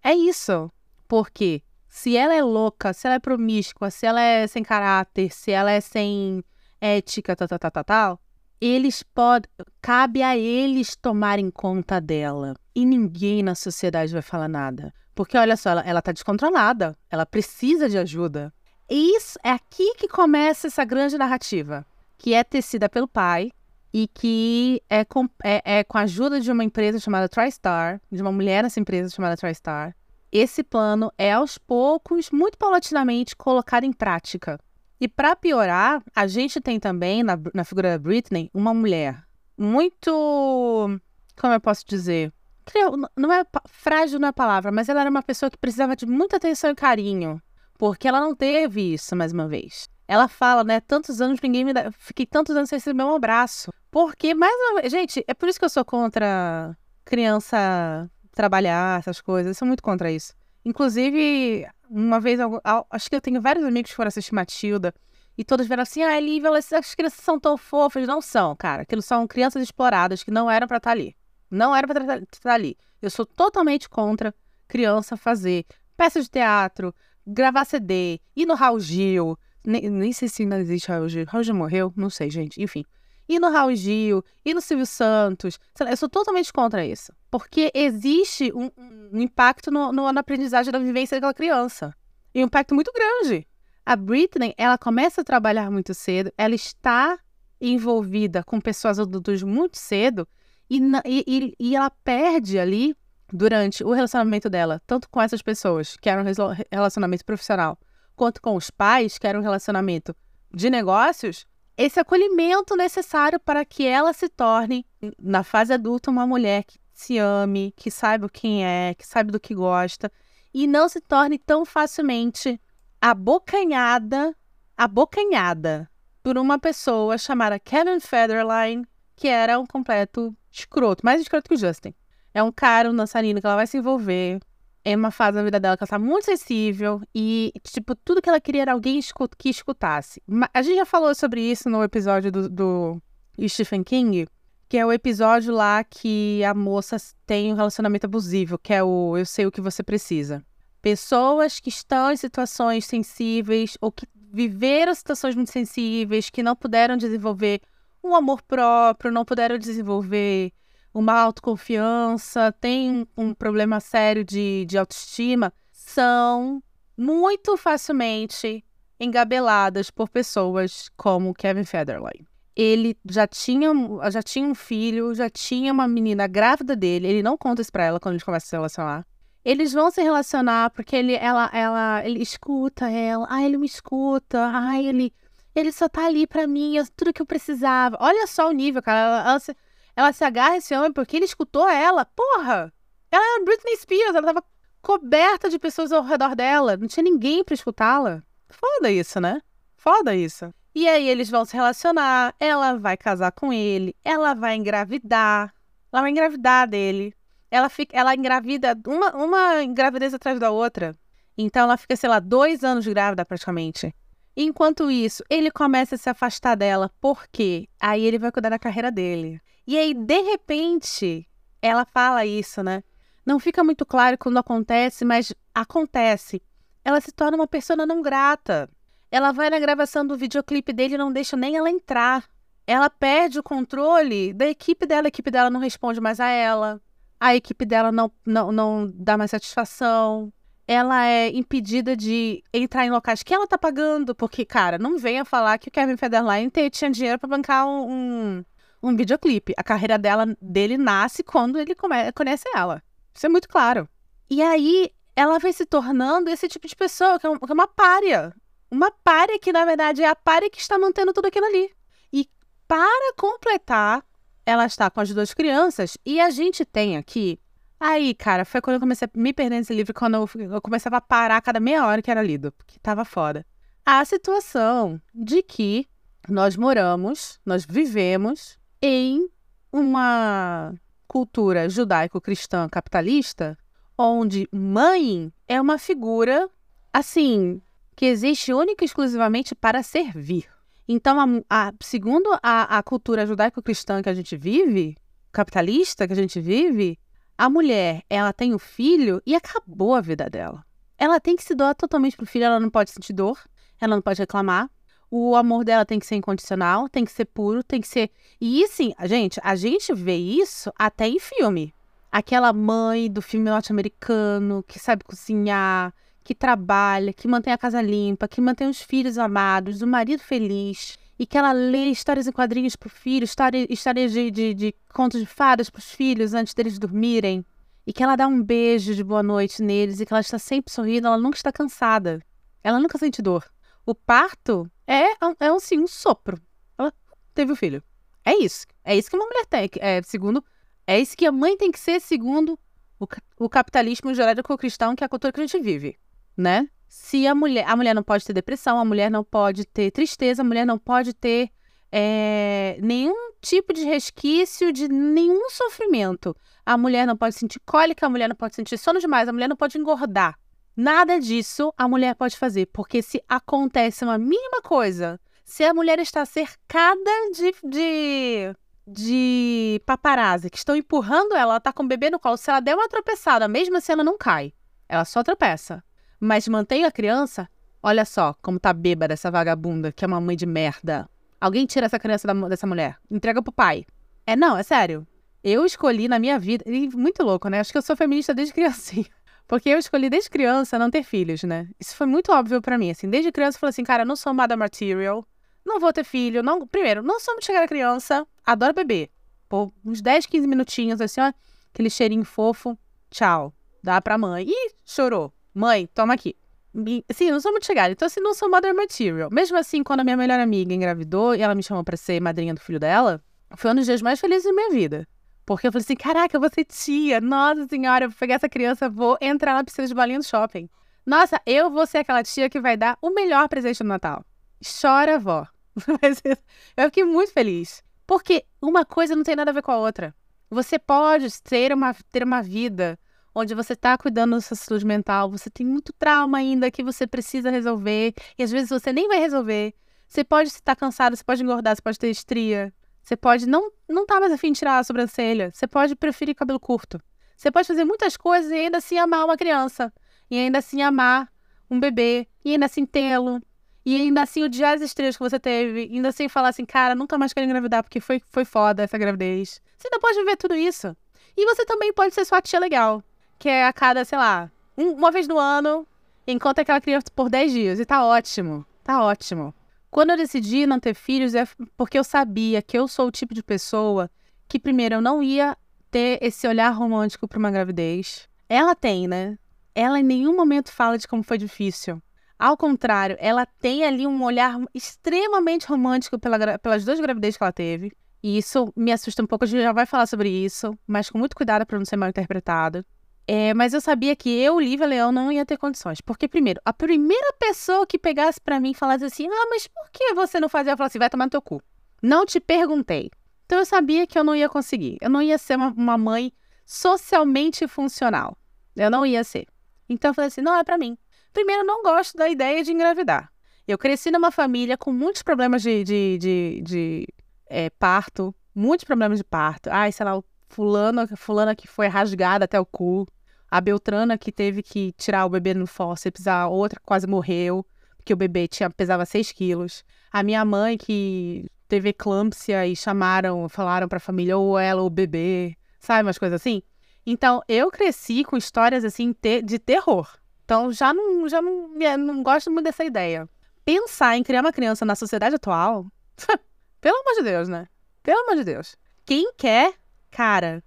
É isso. Porque se ela é louca, se ela é promíscua, se ela é sem caráter, se ela é sem ética, tal, tal, tal, tal, tal eles podem. Cabe a eles tomarem conta dela. E ninguém na sociedade vai falar nada. Porque olha só, ela, ela tá descontrolada. Ela precisa de ajuda. E isso é aqui que começa essa grande narrativa, que é tecida pelo pai e que é com, é, é com a ajuda de uma empresa chamada TriStar, de uma mulher nessa empresa chamada TriStar. Esse plano é aos poucos, muito paulatinamente, colocado em prática. E para piorar, a gente tem também na, na figura da Britney uma mulher muito. Como eu posso dizer? Não é frágil na é palavra, mas ela era uma pessoa que precisava de muita atenção e carinho, porque ela não teve isso mais uma vez. Ela fala, né? Tantos anos ninguém me dá. Fiquei tantos anos sem receber um abraço. Porque, mais uma vez. Gente, é por isso que eu sou contra criança trabalhar, essas coisas. Eu sou muito contra isso. Inclusive, uma vez, acho que eu tenho vários amigos que foram assistir Matilda. E todos viram assim, ah, Lívia, as crianças são tão fofas. Não são, cara. Aquilo são crianças exploradas que não eram para estar tá ali. Não eram para estar tá ali. Eu sou totalmente contra criança fazer peça de teatro, gravar CD, ir no Raul Gil. Nem, nem sei se ainda existe Raul Gil. Raul Gil morreu? Não sei, gente. Enfim e no Raul Gil, e no Silvio Santos. Eu sou totalmente contra isso. Porque existe um, um impacto no, no, na aprendizagem da vivência daquela criança. E um impacto muito grande. A Britney, ela começa a trabalhar muito cedo, ela está envolvida com pessoas adultas muito cedo e, e, e ela perde ali, durante o relacionamento dela, tanto com essas pessoas, que era um relacionamento profissional, quanto com os pais, que era um relacionamento de negócios, esse acolhimento necessário para que ela se torne, na fase adulta, uma mulher que se ame, que saiba quem é, que sabe do que gosta e não se torne tão facilmente abocanhada, abocanhada por uma pessoa chamada Kevin Federline, que era um completo escroto, mais escroto que o Justin. É um cara, um dançarino que ela vai se envolver, em uma fase da vida dela que ela tá muito sensível e, tipo, tudo que ela queria era alguém que escutasse. A gente já falou sobre isso no episódio do, do Stephen King, que é o episódio lá que a moça tem um relacionamento abusivo, que é o Eu Sei O Que Você Precisa. Pessoas que estão em situações sensíveis ou que viveram situações muito sensíveis, que não puderam desenvolver um amor próprio, não puderam desenvolver uma autoconfiança, tem um problema sério de, de autoestima, são muito facilmente engabeladas por pessoas como Kevin Federline. Ele já tinha, já tinha um filho, já tinha uma menina grávida dele, ele não conta isso pra ela quando eles começam a se relacionar. Eles vão se relacionar porque ele, ela, ela, ele escuta ela, ah, ele me escuta, ah, ele, ele só tá ali pra mim, tudo que eu precisava. Olha só o nível, cara. Ela, ela, ela se agarra a esse homem porque ele escutou ela. Porra! Ela era Britney Spears, ela tava coberta de pessoas ao redor dela. Não tinha ninguém para escutá-la. Foda isso, né? Foda isso. E aí eles vão se relacionar, ela vai casar com ele, ela vai engravidar. Ela vai engravidar dele. Ela fica, ela engravida uma, uma gravidez atrás da outra. Então ela fica, sei lá, dois anos grávida praticamente. Enquanto isso, ele começa a se afastar dela. Por quê? Aí ele vai cuidar da carreira dele. E aí, de repente, ela fala isso, né? Não fica muito claro quando acontece, mas acontece. Ela se torna uma pessoa não grata. Ela vai na gravação do videoclipe dele e não deixa nem ela entrar. Ela perde o controle da equipe dela. A equipe dela não responde mais a ela. A equipe dela não, não, não dá mais satisfação. Ela é impedida de entrar em locais que ela tá pagando. Porque, cara, não venha falar que o Kevin Federline tinha dinheiro para bancar um, um um videoclipe. A carreira dela, dele nasce quando ele conhece ela. Isso é muito claro. E aí ela vai se tornando esse tipo de pessoa, que é, que é uma párea. Uma párea que, na verdade, é a párea que está mantendo tudo aquilo ali. E para completar, ela está com as duas crianças. E a gente tem aqui Aí, cara, foi quando eu comecei a me perder nesse livro, quando eu, eu começava a parar a cada meia hora que era lido, porque tava foda. A situação de que nós moramos, nós vivemos em uma cultura judaico-cristã capitalista, onde mãe é uma figura, assim, que existe única e exclusivamente para servir. Então, a, a, segundo a, a cultura judaico-cristã que a gente vive, capitalista que a gente vive, a mulher, ela tem o filho e acabou a vida dela. Ela tem que se doar totalmente pro filho, ela não pode sentir dor, ela não pode reclamar. O amor dela tem que ser incondicional, tem que ser puro, tem que ser. E sim, gente, a gente vê isso até em filme. Aquela mãe do filme norte-americano que sabe cozinhar, que trabalha, que mantém a casa limpa, que mantém os filhos amados, o marido feliz, e que ela lê histórias em quadrinhos para o filho, histórias, de, de, de contos de fadas para os filhos antes deles dormirem, e que ela dá um beijo de boa noite neles, e que ela está sempre sorrindo, ela nunca está cansada, ela nunca sente dor. O parto é, é assim, um sopro. Ela teve o filho. É isso. É isso que uma mulher tem. É, segundo, é isso que a mãe tem que ser, segundo o, o capitalismo judaico-cristão, que é a cultura que a gente vive né? Se a mulher, a mulher não pode ter depressão, a mulher não pode ter tristeza, a mulher não pode ter é, nenhum tipo de resquício de nenhum sofrimento. A mulher não pode sentir cólica, a mulher não pode sentir sono demais, a mulher não pode engordar. Nada disso a mulher pode fazer, porque se acontece uma mínima coisa, se a mulher está cercada de, de, de paparazzi que estão empurrando ela, ela está com o bebê no colo, se ela der uma tropeçada, mesmo assim ela não cai, ela só tropeça mas mantém a criança, olha só como tá bêbada essa vagabunda, que é uma mãe de merda. Alguém tira essa criança da, dessa mulher, entrega pro pai. É, não, é sério. Eu escolhi na minha vida, e muito louco, né? Acho que eu sou feminista desde criancinha. Porque eu escolhi desde criança não ter filhos, né? Isso foi muito óbvio para mim, assim. Desde criança eu falei assim, cara, não sou mother material, não vou ter filho, não... Primeiro, não sou muito chegar a criança, adoro beber. Pô, uns 10, 15 minutinhos, assim, ó, aquele cheirinho fofo, tchau. Dá pra mãe. Ih, chorou mãe, toma aqui. Sim, não sou muito chegada, então assim, não sou mother material. Mesmo assim, quando a minha melhor amiga engravidou e ela me chamou para ser madrinha do filho dela, foi um dos dias mais felizes da minha vida. Porque eu falei assim, caraca, eu vou ser tia, nossa senhora, eu vou pegar essa criança, vou entrar na piscina de bolinha do shopping. Nossa, eu vou ser aquela tia que vai dar o melhor presente no Natal. Chora, vó. eu fiquei muito feliz. Porque uma coisa não tem nada a ver com a outra. Você pode ter uma, ter uma vida onde você está cuidando da sua saúde mental, você tem muito trauma ainda que você precisa resolver, e às vezes você nem vai resolver. Você pode estar cansado, você pode engordar, você pode ter estria, você pode não não tá mais afim de tirar a sobrancelha, você pode preferir cabelo curto. Você pode fazer muitas coisas e ainda assim amar uma criança, e ainda assim amar um bebê, e ainda assim tê-lo, e ainda assim odiar as estrelas que você teve, e ainda assim falar assim, cara, nunca mais quero engravidar porque foi, foi foda essa gravidez. Você ainda pode viver tudo isso. E você também pode ser sua tia legal que é a cada, sei lá, um, uma vez no ano, encontra aquela criança por 10 dias. E tá ótimo. Tá ótimo. Quando eu decidi não ter filhos, é porque eu sabia que eu sou o tipo de pessoa que, primeiro, eu não ia ter esse olhar romântico para uma gravidez. Ela tem, né? Ela em nenhum momento fala de como foi difícil. Ao contrário, ela tem ali um olhar extremamente romântico pela, pelas duas gravidezes que ela teve. E isso me assusta um pouco, a gente já vai falar sobre isso, mas com muito cuidado para não ser mal interpretado. É, mas eu sabia que eu, Lívia Leão, não ia ter condições. Porque, primeiro, a primeira pessoa que pegasse para mim e falasse assim: Ah, mas por que você não fazia? Eu falava assim: vai tomar no teu cu. Não te perguntei. Então eu sabia que eu não ia conseguir. Eu não ia ser uma, uma mãe socialmente funcional. Eu não ia ser. Então eu falei assim: não é para mim. Primeiro, eu não gosto da ideia de engravidar. Eu cresci numa família com muitos problemas de, de, de, de é, parto, muitos problemas de parto. Ai, sei lá, o fulano, fulana que foi rasgada até o cu a Beltrana que teve que tirar o bebê no fórceps, a outra quase morreu, porque o bebê tinha, pesava 6 quilos. A minha mãe que teve eclâmpsia e chamaram, falaram para a família ou ela ou o bebê, sabe, umas coisas assim. Então, eu cresci com histórias assim de terror. Então, já não, já não, não gosto muito dessa ideia. Pensar em criar uma criança na sociedade atual, pelo amor de Deus, né? Pelo amor de Deus. Quem quer, cara,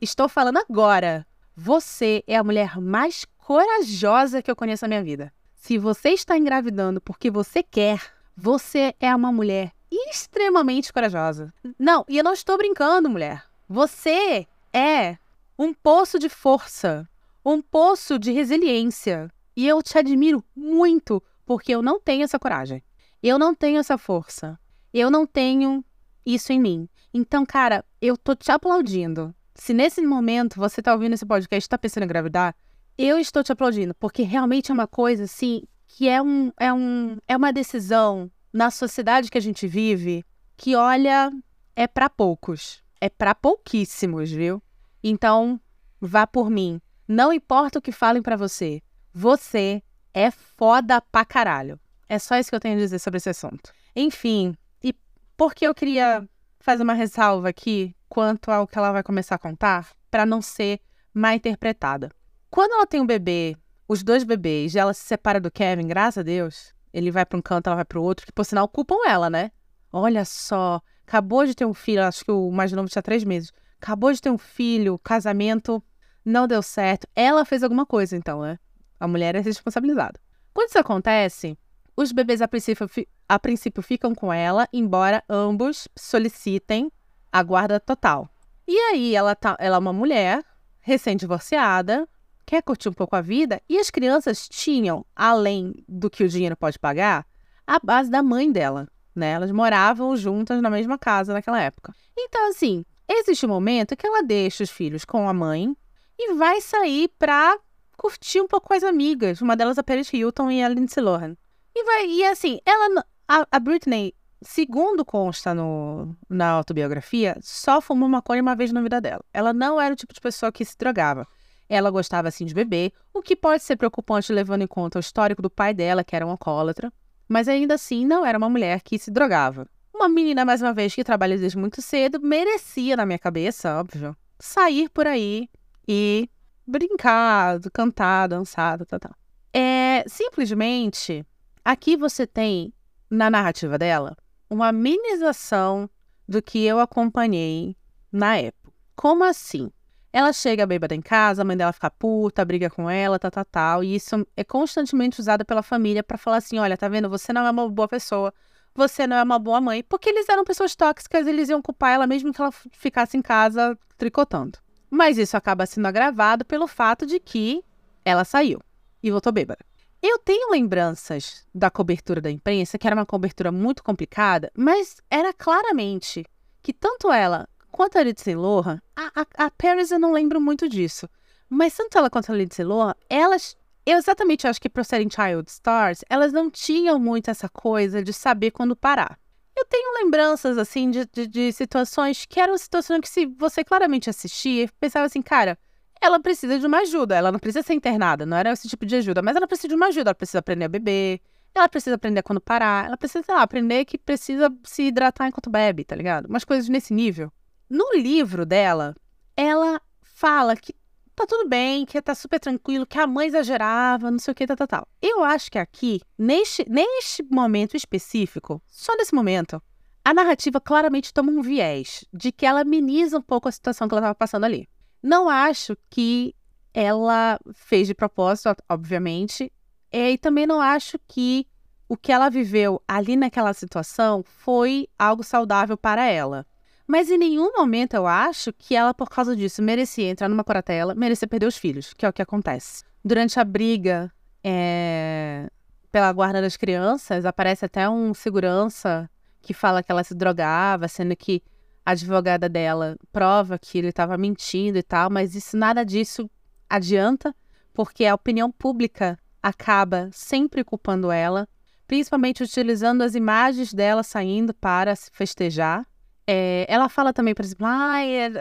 estou falando agora. Você é a mulher mais corajosa que eu conheço na minha vida. Se você está engravidando porque você quer, você é uma mulher extremamente corajosa. Não, e eu não estou brincando, mulher. Você é um poço de força, um poço de resiliência. E eu te admiro muito, porque eu não tenho essa coragem. Eu não tenho essa força. Eu não tenho isso em mim. Então, cara, eu tô te aplaudindo. Se nesse momento você tá ouvindo esse podcast e tá pensando em engravidar, eu estou te aplaudindo, porque realmente é uma coisa assim que é um é um é uma decisão na sociedade que a gente vive que olha é para poucos, é para pouquíssimos, viu? Então, vá por mim. Não importa o que falem para você. Você é foda pra caralho. É só isso que eu tenho a dizer sobre esse assunto. Enfim, e porque eu queria fazer uma ressalva aqui quanto ao que ela vai começar a contar, para não ser mal interpretada. Quando ela tem um bebê, os dois bebês, ela se separa do Kevin, graças a Deus, ele vai para um canto, ela vai para o outro, que por sinal culpam ela, né? Olha só, acabou de ter um filho, acho que o mais novo tinha três meses. Acabou de ter um filho, casamento não deu certo. Ela fez alguma coisa, então, né? A mulher é responsabilizada. Quando isso acontece, os bebês a princípio, a princípio ficam com ela, embora ambos solicitem a guarda total. E aí ela, tá, ela é uma mulher recém-divorciada, quer curtir um pouco a vida, e as crianças tinham, além do que o dinheiro pode pagar, a base da mãe dela. Né? Elas moravam juntas na mesma casa naquela época. Então, assim, existe um momento que ela deixa os filhos com a mãe e vai sair pra curtir um pouco com as amigas. Uma delas a Paris Hilton e a Lindsay Lohan. E vai, e assim, ela, a, a Britney, segundo consta no, na autobiografia, só fumou maconha uma vez na vida dela. Ela não era o tipo de pessoa que se drogava. Ela gostava assim de beber, o que pode ser preocupante levando em conta o histórico do pai dela, que era um alcoólatra, mas ainda assim não era uma mulher que se drogava. Uma menina, mais uma vez, que trabalha desde muito cedo, merecia, na minha cabeça, óbvio, sair por aí e brincar, cantar, dançar, tal, tal. É simplesmente aqui você tem na narrativa dela uma minimização do que eu acompanhei na época. Como assim? Ela chega bêbada em casa, a mãe dela fica puta, briga com ela, tal, tal, tal. E isso é constantemente usado pela família para falar assim: olha, tá vendo? Você não é uma boa pessoa, você não é uma boa mãe. Porque eles eram pessoas tóxicas, eles iam culpar ela mesmo que ela ficasse em casa tricotando. Mas isso acaba sendo agravado pelo fato de que ela saiu e voltou bêbada. Eu tenho lembranças da cobertura da imprensa, que era uma cobertura muito complicada, mas era claramente que tanto ela quanto a Lindsay Lohan, a, a, a Paris eu não lembro muito disso, mas tanto ela quanto a Lindsay Lohan, elas, eu exatamente acho que por serem child stars, elas não tinham muito essa coisa de saber quando parar. Eu tenho lembranças, assim, de, de, de situações que eram situações que, se você claramente assistia, pensava assim, cara, ela precisa de uma ajuda. Ela não precisa ser internada, não era esse tipo de ajuda, mas ela precisa de uma ajuda. Ela precisa aprender a beber, ela precisa aprender quando parar, ela precisa, sei lá, aprender que precisa se hidratar enquanto bebe, tá ligado? Umas coisas nesse nível. No livro dela, ela fala que tá tudo bem, que tá super tranquilo, que a mãe exagerava, não sei o que, tal, tal, tal. Eu acho que aqui, neste, neste momento específico, só nesse momento, a narrativa claramente toma um viés de que ela ameniza um pouco a situação que ela estava passando ali. Não acho que ela fez de propósito, obviamente, e também não acho que o que ela viveu ali naquela situação foi algo saudável para ela. Mas em nenhum momento eu acho que ela, por causa disso, merecia entrar numa coratela, merecia perder os filhos, que é o que acontece. Durante a briga é... pela guarda das crianças, aparece até um segurança que fala que ela se drogava, sendo que advogada dela prova que ele estava mentindo e tal, mas isso nada disso adianta, porque a opinião pública acaba sempre culpando ela, principalmente utilizando as imagens dela saindo para se festejar. É, ela fala também, por exemplo, ah,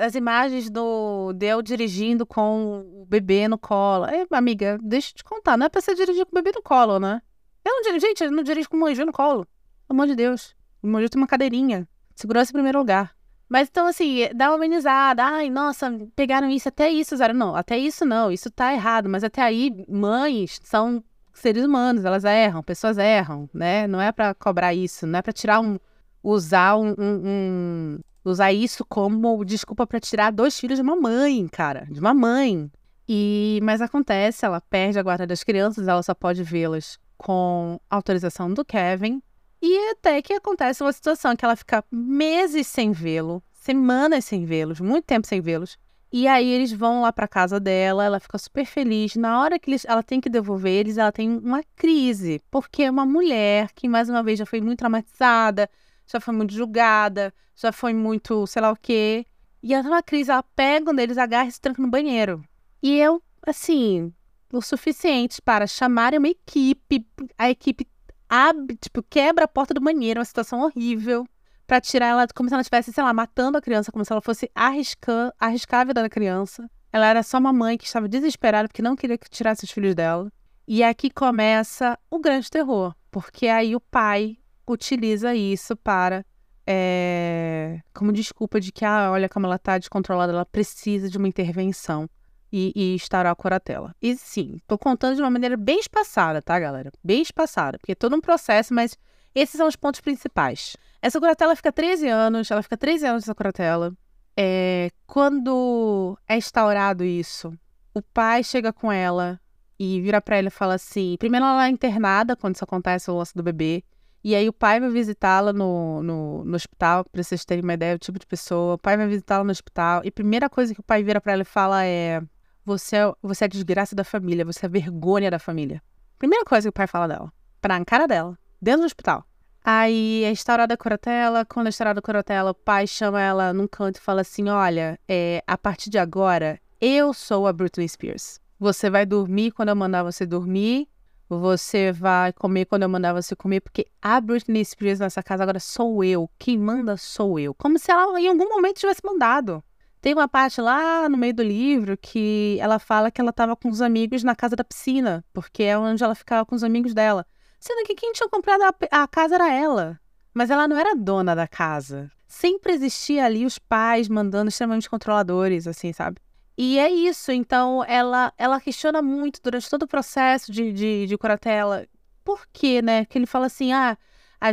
as imagens do Del dirigindo com o bebê no colo. É, amiga, deixa eu te contar, não é pra você dirigir com o bebê no colo, né? Eu não dirijo, gente, eu não dirijo com o manjo no colo. Pelo amor de Deus. O manjo tem uma cadeirinha. Segurança em primeiro lugar. Mas então, assim, dá uma amenizada. Ai, nossa, pegaram isso, até isso usaram. Não, até isso não, isso tá errado. Mas até aí, mães são seres humanos, elas erram, pessoas erram, né? Não é para cobrar isso, não é para tirar um, usar um, um, um usar isso como desculpa para tirar dois filhos de uma mãe, cara, de uma mãe. E mas acontece, ela perde a guarda das crianças, ela só pode vê-las com autorização do Kevin. E até que acontece uma situação que ela fica meses sem vê-lo, semanas sem vê-los, muito tempo sem vê-los. E aí eles vão lá pra casa dela, ela fica super feliz. Na hora que eles, ela tem que devolver eles, ela tem uma crise, porque é uma mulher que mais uma vez já foi muito traumatizada, já foi muito julgada, já foi muito, sei lá o quê. E ela tem uma crise, ela pega um deles, agarra e se tranca no banheiro. E eu, assim, o suficiente para chamarem uma equipe, a equipe abre, tipo, quebra a porta do banheiro, uma situação horrível para tirar ela como se ela estivesse, sei lá, matando a criança, como se ela fosse arriscar, arriscar a vida da criança. Ela era só uma mãe que estava desesperada porque não queria que tirasse os filhos dela. E aqui começa o grande terror, porque aí o pai utiliza isso para é, como desculpa de que, ah, olha como ela está descontrolada, ela precisa de uma intervenção e, e a curatela. E sim, tô contando de uma maneira bem espaçada, tá, galera? Bem espaçada, porque é todo um processo, mas esses são os pontos principais. Essa curatela fica 13 anos, ela fica 13 anos essa curatela. É, quando é instaurado isso, o pai chega com ela e vira para ela e fala assim: primeiro ela é internada quando isso acontece, o lance do bebê. E aí o pai vai visitá-la no, no, no, hospital, pra vocês terem uma ideia do tipo de pessoa. O pai vai visitá-la no hospital e a primeira coisa que o pai vira para ela e fala é: você, é, você é a desgraça da família, você é a vergonha da família. Primeira coisa que o pai fala dela, pra cara dela dentro do hospital. Aí é instaurada a curatela, quando é instaurada a curatela, o pai chama ela num canto e fala assim: Olha, é, a partir de agora, eu sou a Britney Spears. Você vai dormir quando eu mandar você dormir, você vai comer quando eu mandar você comer, porque a Britney Spears nessa casa agora sou eu. Quem manda sou eu. Como se ela em algum momento tivesse mandado. Tem uma parte lá no meio do livro que ela fala que ela estava com os amigos na casa da piscina, porque é onde ela ficava com os amigos dela. Sendo que quem tinha comprado a, a casa era ela. Mas ela não era dona da casa. Sempre existia ali os pais mandando extremamente controladores, assim, sabe? E é isso. Então, ela, ela questiona muito durante todo o processo de, de, de curatela. Por quê, né? Que ele fala assim, ah,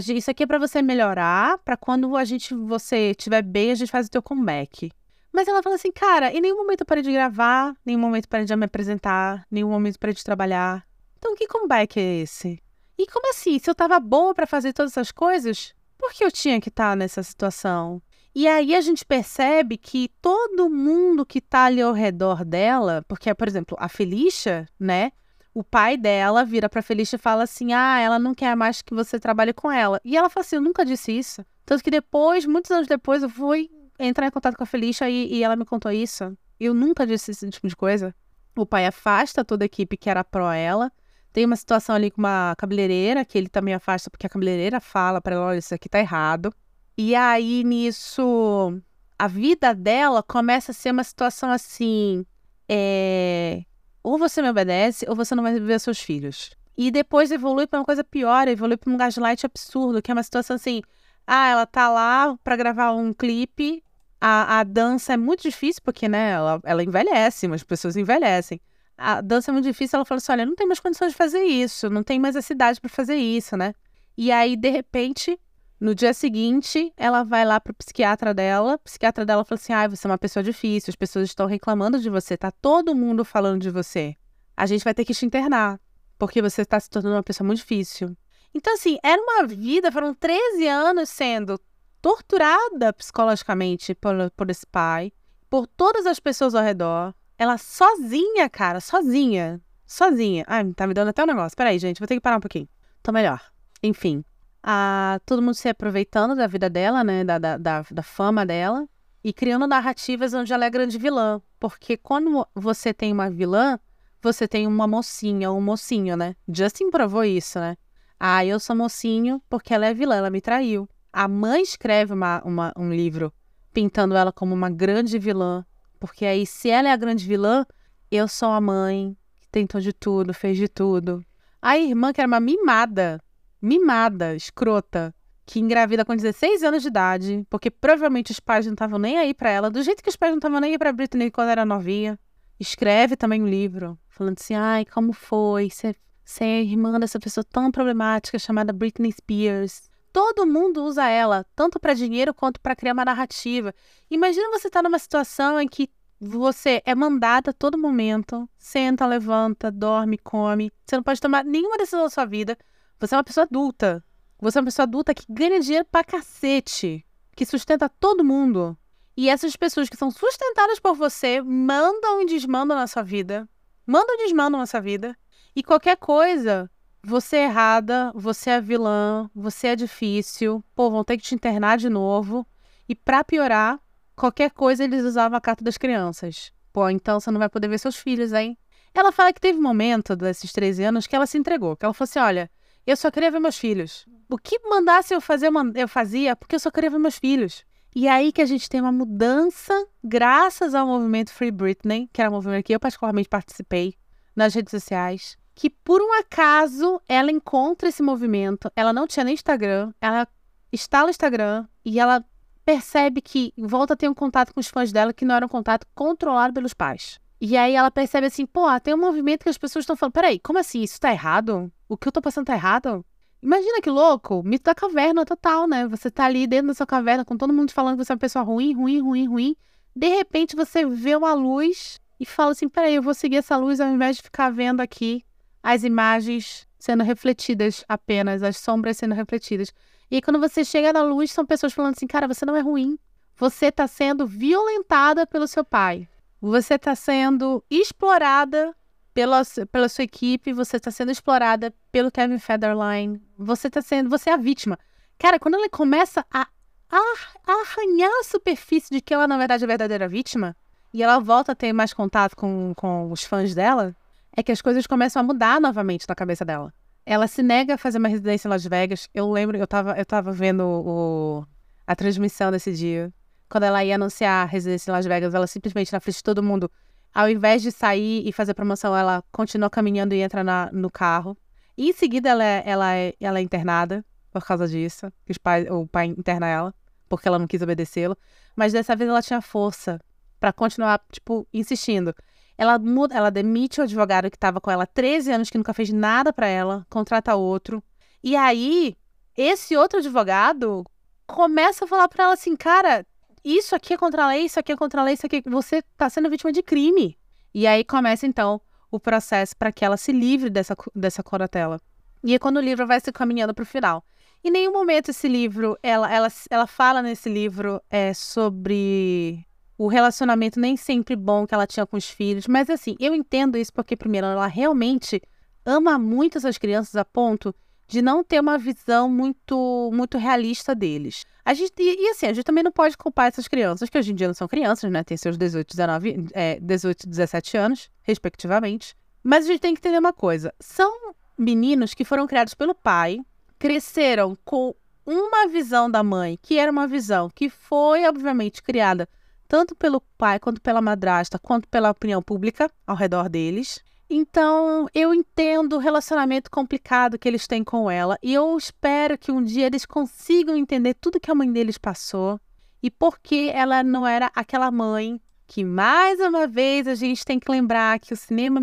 isso aqui é para você melhorar, para quando a gente, você estiver bem, a gente faz o teu comeback. Mas ela fala assim, cara, em nenhum momento eu parei de gravar, nenhum momento parei de me apresentar, nenhum momento parei de trabalhar. Então, que comeback é esse? E como assim? Se eu tava boa para fazer todas essas coisas, por que eu tinha que estar tá nessa situação? E aí a gente percebe que todo mundo que tá ali ao redor dela, porque, por exemplo, a Felicia, né? O pai dela vira pra Felicia e fala assim: Ah, ela não quer mais que você trabalhe com ela. E ela fala assim: Eu nunca disse isso. Tanto que depois, muitos anos depois, eu fui entrar em contato com a Felicia e, e ela me contou isso. Eu nunca disse esse tipo de coisa. O pai afasta toda a equipe que era pró ela tem uma situação ali com uma cabeleireira, que ele também afasta porque a cabeleireira fala para ela: olha, isso aqui tá errado. E aí, nisso, a vida dela começa a ser uma situação assim: é... ou você me obedece, ou você não vai ver seus filhos. E depois evolui para uma coisa pior, evolui para um gaslight absurdo, que é uma situação assim: ah, ela tá lá para gravar um clipe, a, a dança é muito difícil, porque, né, ela, ela envelhece, mas as pessoas envelhecem a dança é muito difícil. Ela falou assim: olha, não tem mais condições de fazer isso, não tem mais a cidade para fazer isso, né? E aí, de repente, no dia seguinte, ela vai lá pro psiquiatra dela. O psiquiatra dela falou assim: ah, você é uma pessoa difícil, as pessoas estão reclamando de você, tá todo mundo falando de você. A gente vai ter que te internar, porque você está se tornando uma pessoa muito difícil. Então, assim, era uma vida, foram 13 anos sendo torturada psicologicamente por, por esse pai, por todas as pessoas ao redor, ela sozinha, cara, sozinha. Sozinha. Ai, tá me dando até um negócio. Peraí, gente, vou ter que parar um pouquinho. Tô melhor. Enfim. A, todo mundo se aproveitando da vida dela, né? Da, da, da, da fama dela. E criando narrativas onde ela é grande vilã. Porque quando você tem uma vilã, você tem uma mocinha ou um mocinho, né? Justin provou isso, né? Ah, eu sou mocinho porque ela é vilã, ela me traiu. A mãe escreve uma, uma, um livro pintando ela como uma grande vilã porque aí, se ela é a grande vilã, eu sou a mãe que tentou de tudo, fez de tudo. A irmã, que era uma mimada, mimada, escrota, que engravida com 16 anos de idade, porque provavelmente os pais não estavam nem aí para ela, do jeito que os pais não estavam nem aí pra Britney quando era novinha. Escreve também um livro, falando assim: ai, como foi ser, ser irmã dessa pessoa tão problemática chamada Britney Spears. Todo mundo usa ela, tanto para dinheiro quanto para criar uma narrativa. Imagina você estar tá numa situação em que você é mandada a todo momento, senta, levanta, dorme, come. Você não pode tomar nenhuma decisão da sua vida. Você é uma pessoa adulta. Você é uma pessoa adulta que ganha dinheiro pra cacete, que sustenta todo mundo. E essas pessoas que são sustentadas por você mandam e desmandam na sua vida. Mandam e desmandam na sua vida. E qualquer coisa, você é errada, você é vilã, você é difícil, pô, vão ter que te internar de novo. E para piorar, qualquer coisa eles usavam a carta das crianças. Pô, então você não vai poder ver seus filhos, hein? Ela fala que teve um momento desses 13 anos que ela se entregou, que ela falou assim: olha, eu só queria ver meus filhos. O que mandasse eu fazer, eu fazia, porque eu só queria ver meus filhos. E é aí que a gente tem uma mudança, graças ao movimento Free Britney, que era um movimento que eu particularmente participei nas redes sociais, que por um acaso ela encontra esse movimento. Ela não tinha nem Instagram, ela instala o Instagram e ela percebe que volta a ter um contato com os fãs dela que não era um contato controlado pelos pais. E aí ela percebe assim, pô, tem um movimento que as pessoas estão falando, peraí, como assim? Isso tá errado? O que eu tô passando tá errado? Imagina que louco, mito da caverna total, né? Você tá ali dentro da sua caverna com todo mundo falando que você é uma pessoa ruim, ruim, ruim, ruim. De repente você vê uma luz e fala assim: peraí, eu vou seguir essa luz ao invés de ficar vendo aqui as imagens sendo refletidas apenas, as sombras sendo refletidas. E quando você chega na luz, são pessoas falando assim: cara, você não é ruim. Você está sendo violentada pelo seu pai. Você está sendo explorada pela, pela sua equipe, você está sendo explorada pelo Kevin Federline, você está sendo, você é a vítima. Cara, quando ela começa a, a, a arranhar a superfície de que ela, na verdade, é a verdadeira vítima, e ela volta a ter mais contato com, com os fãs dela, é que as coisas começam a mudar novamente na cabeça dela. Ela se nega a fazer uma residência em Las Vegas. Eu lembro, eu tava, eu tava vendo o, a transmissão desse dia. Quando ela ia anunciar a residência em Las Vegas, ela simplesmente, na frente de todo mundo, ao invés de sair e fazer promoção, ela continua caminhando e entra na, no carro. E em seguida ela é, ela, é, ela é internada por causa disso. Os pai, o pai interna ela, porque ela não quis obedecê-lo. Mas dessa vez ela tinha força para continuar, tipo, insistindo. Ela muda, ela demite o advogado que estava com ela há 13 anos, que nunca fez nada para ela, contrata outro. E aí, esse outro advogado começa a falar para ela assim, cara, isso aqui é contra a lei, isso aqui é contra a lei, isso aqui. Você está sendo vítima de crime. E aí começa, então, o processo para que ela se livre dessa, dessa coratela. E é quando o livro vai se caminhando para o final. Em nenhum momento esse livro, ela, ela, ela fala nesse livro é, sobre o relacionamento nem sempre bom que ela tinha com os filhos. Mas assim, eu entendo isso porque, primeiro, ela realmente ama muito essas crianças a ponto de não ter uma visão muito muito realista deles. A gente, e, e, assim, a gente também não pode culpar essas crianças, que hoje em dia não são crianças, né? Tem seus 18, 19, é, 18 17 anos, respectivamente. Mas a gente tem que entender uma coisa: são meninos que foram criados pelo pai, cresceram com uma visão da mãe, que era uma visão que foi, obviamente, criada tanto pelo pai quanto pela madrasta, quanto pela opinião pública ao redor deles. Então, eu entendo o relacionamento complicado que eles têm com ela e eu espero que um dia eles consigam entender tudo que a mãe deles passou e por que ela não era aquela mãe que, mais uma vez, a gente tem que lembrar que o cinema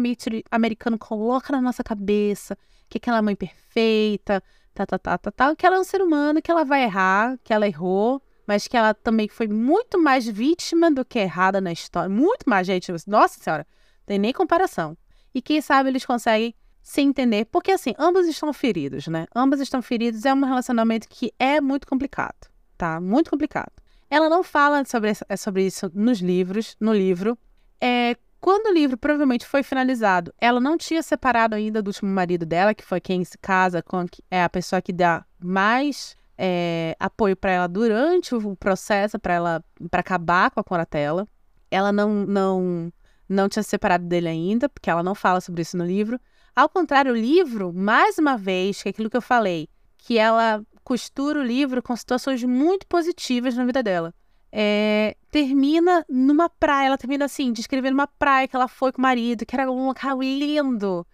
americano coloca na nossa cabeça que aquela mãe perfeita, tá, tá, tá, tá, tá, que ela é um ser humano, que ela vai errar, que ela errou, mas que ela também foi muito mais vítima do que errada na história. Muito mais, gente. Nossa Senhora, tem nem comparação. E quem sabe eles conseguem se entender, porque assim, ambos estão feridos, né? Ambos estão feridos, é um relacionamento que é muito complicado, tá? Muito complicado. Ela não fala sobre, é sobre isso nos livros, no livro. É, quando o livro provavelmente foi finalizado, ela não tinha separado ainda do último marido dela, que foi quem se casa com é a pessoa que dá mais é, apoio para ela durante o processo, para ela para acabar com a coratela. Ela não não não tinha separado dele ainda, porque ela não fala sobre isso no livro. Ao contrário, o livro, mais uma vez, que é aquilo que eu falei, que ela costura o livro com situações muito positivas na vida dela. É, termina numa praia, ela termina assim, descrevendo uma praia que ela foi com o marido, que era um local lindo,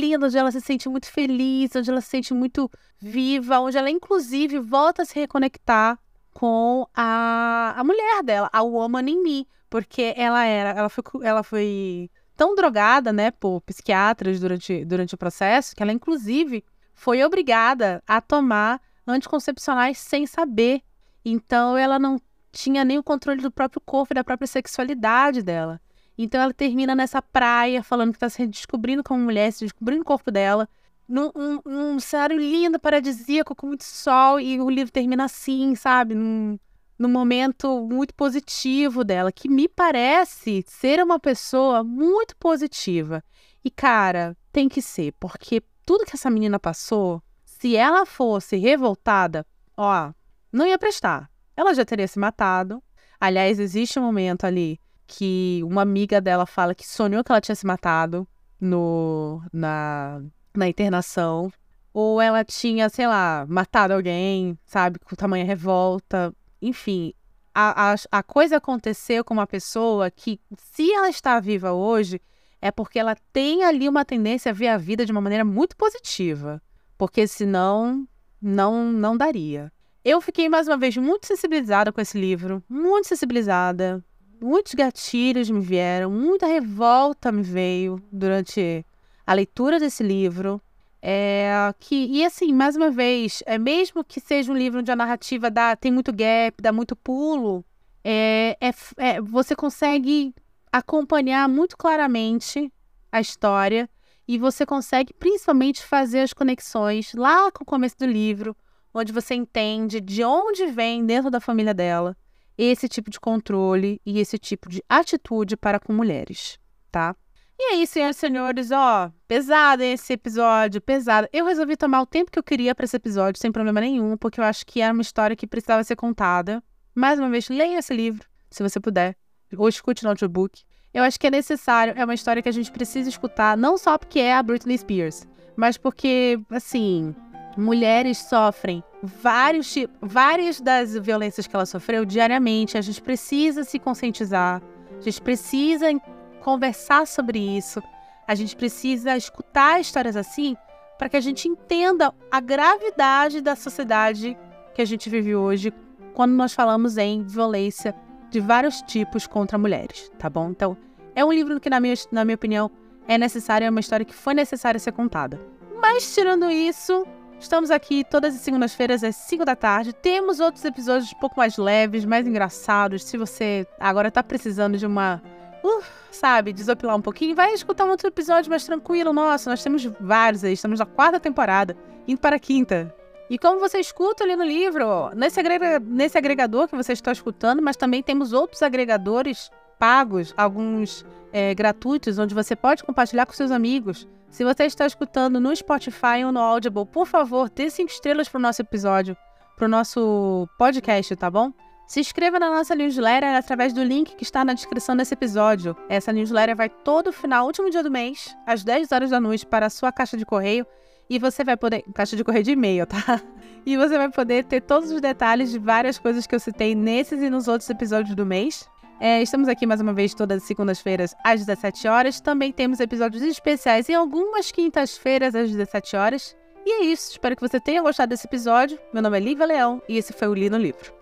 lindo, onde ela se sente muito feliz, onde ela se sente muito viva, onde ela inclusive volta a se reconectar com a, a mulher dela, a Woman in Me, porque ela era, ela foi, ela foi tão drogada, né, por psiquiatras durante, durante o processo, que ela inclusive foi obrigada a tomar anticoncepcionais sem saber. Então ela não tinha nem o controle do próprio corpo e da própria sexualidade dela. Então ela termina nessa praia falando que está se descobrindo como mulher, se descobrindo o corpo dela, num um, um cenário lindo, paradisíaco, com muito sol, e o livro termina assim, sabe? Num, num momento muito positivo dela, que me parece ser uma pessoa muito positiva. E, cara, tem que ser, porque tudo que essa menina passou, se ela fosse revoltada, ó, não ia prestar. Ela já teria se matado. Aliás, existe um momento ali que uma amiga dela fala que sonhou que ela tinha se matado no, na, na internação. Ou ela tinha, sei lá, matado alguém, sabe, com tamanha revolta. Enfim, a, a, a coisa aconteceu com uma pessoa que, se ela está viva hoje, é porque ela tem ali uma tendência a ver a vida de uma maneira muito positiva. Porque senão, não, não daria. Eu fiquei mais uma vez muito sensibilizada com esse livro, muito sensibilizada. Muitos gatilhos me vieram, muita revolta me veio durante a leitura desse livro. É, que, e assim, mais uma vez, é mesmo que seja um livro onde a narrativa dá, tem muito gap, dá muito pulo, é, é, é, você consegue acompanhar muito claramente a história e você consegue principalmente fazer as conexões lá com o começo do livro, onde você entende de onde vem dentro da família dela esse tipo de controle e esse tipo de atitude para com mulheres, tá? E aí, senhoras e senhores, ó, pesado esse episódio, pesado. Eu resolvi tomar o tempo que eu queria para esse episódio, sem problema nenhum, porque eu acho que era uma história que precisava ser contada. Mais uma vez, leia esse livro, se você puder, ou escute no audiobook. Eu acho que é necessário, é uma história que a gente precisa escutar, não só porque é a Britney Spears, mas porque, assim, mulheres sofrem vários várias das violências que ela sofreu diariamente. A gente precisa se conscientizar, a gente precisa conversar sobre isso, a gente precisa escutar histórias assim para que a gente entenda a gravidade da sociedade que a gente vive hoje quando nós falamos em violência de vários tipos contra mulheres, tá bom? Então, é um livro que, na minha, na minha opinião, é necessário, é uma história que foi necessária ser contada. Mas, tirando isso, Estamos aqui todas as segundas-feiras às 5 da tarde. Temos outros episódios um pouco mais leves, mais engraçados. Se você agora está precisando de uma. Uh, sabe, desopilar um pouquinho, vai escutar um outro episódio mais tranquilo. Nossa, nós temos vários aí. Estamos na quarta temporada, indo para a quinta. E como você escuta ali no livro, nesse, agrega, nesse agregador que você está escutando, mas também temos outros agregadores pagos, alguns é, gratuitos, onde você pode compartilhar com seus amigos. Se você está escutando no Spotify ou no Audible, por favor, dê cinco estrelas para o nosso episódio, para o nosso podcast, tá bom? Se inscreva na nossa newsletter através do link que está na descrição desse episódio. Essa newsletter vai todo final, último dia do mês, às 10 horas da noite, para a sua caixa de correio. E você vai poder. Caixa de correio de e-mail, tá? E você vai poder ter todos os detalhes de várias coisas que eu citei nesses e nos outros episódios do mês. É, estamos aqui mais uma vez todas as segundas-feiras às 17 horas. Também temos episódios especiais em algumas quintas-feiras às 17 horas. E é isso. Espero que você tenha gostado desse episódio. Meu nome é Lívia Leão e esse foi o Li no Livro.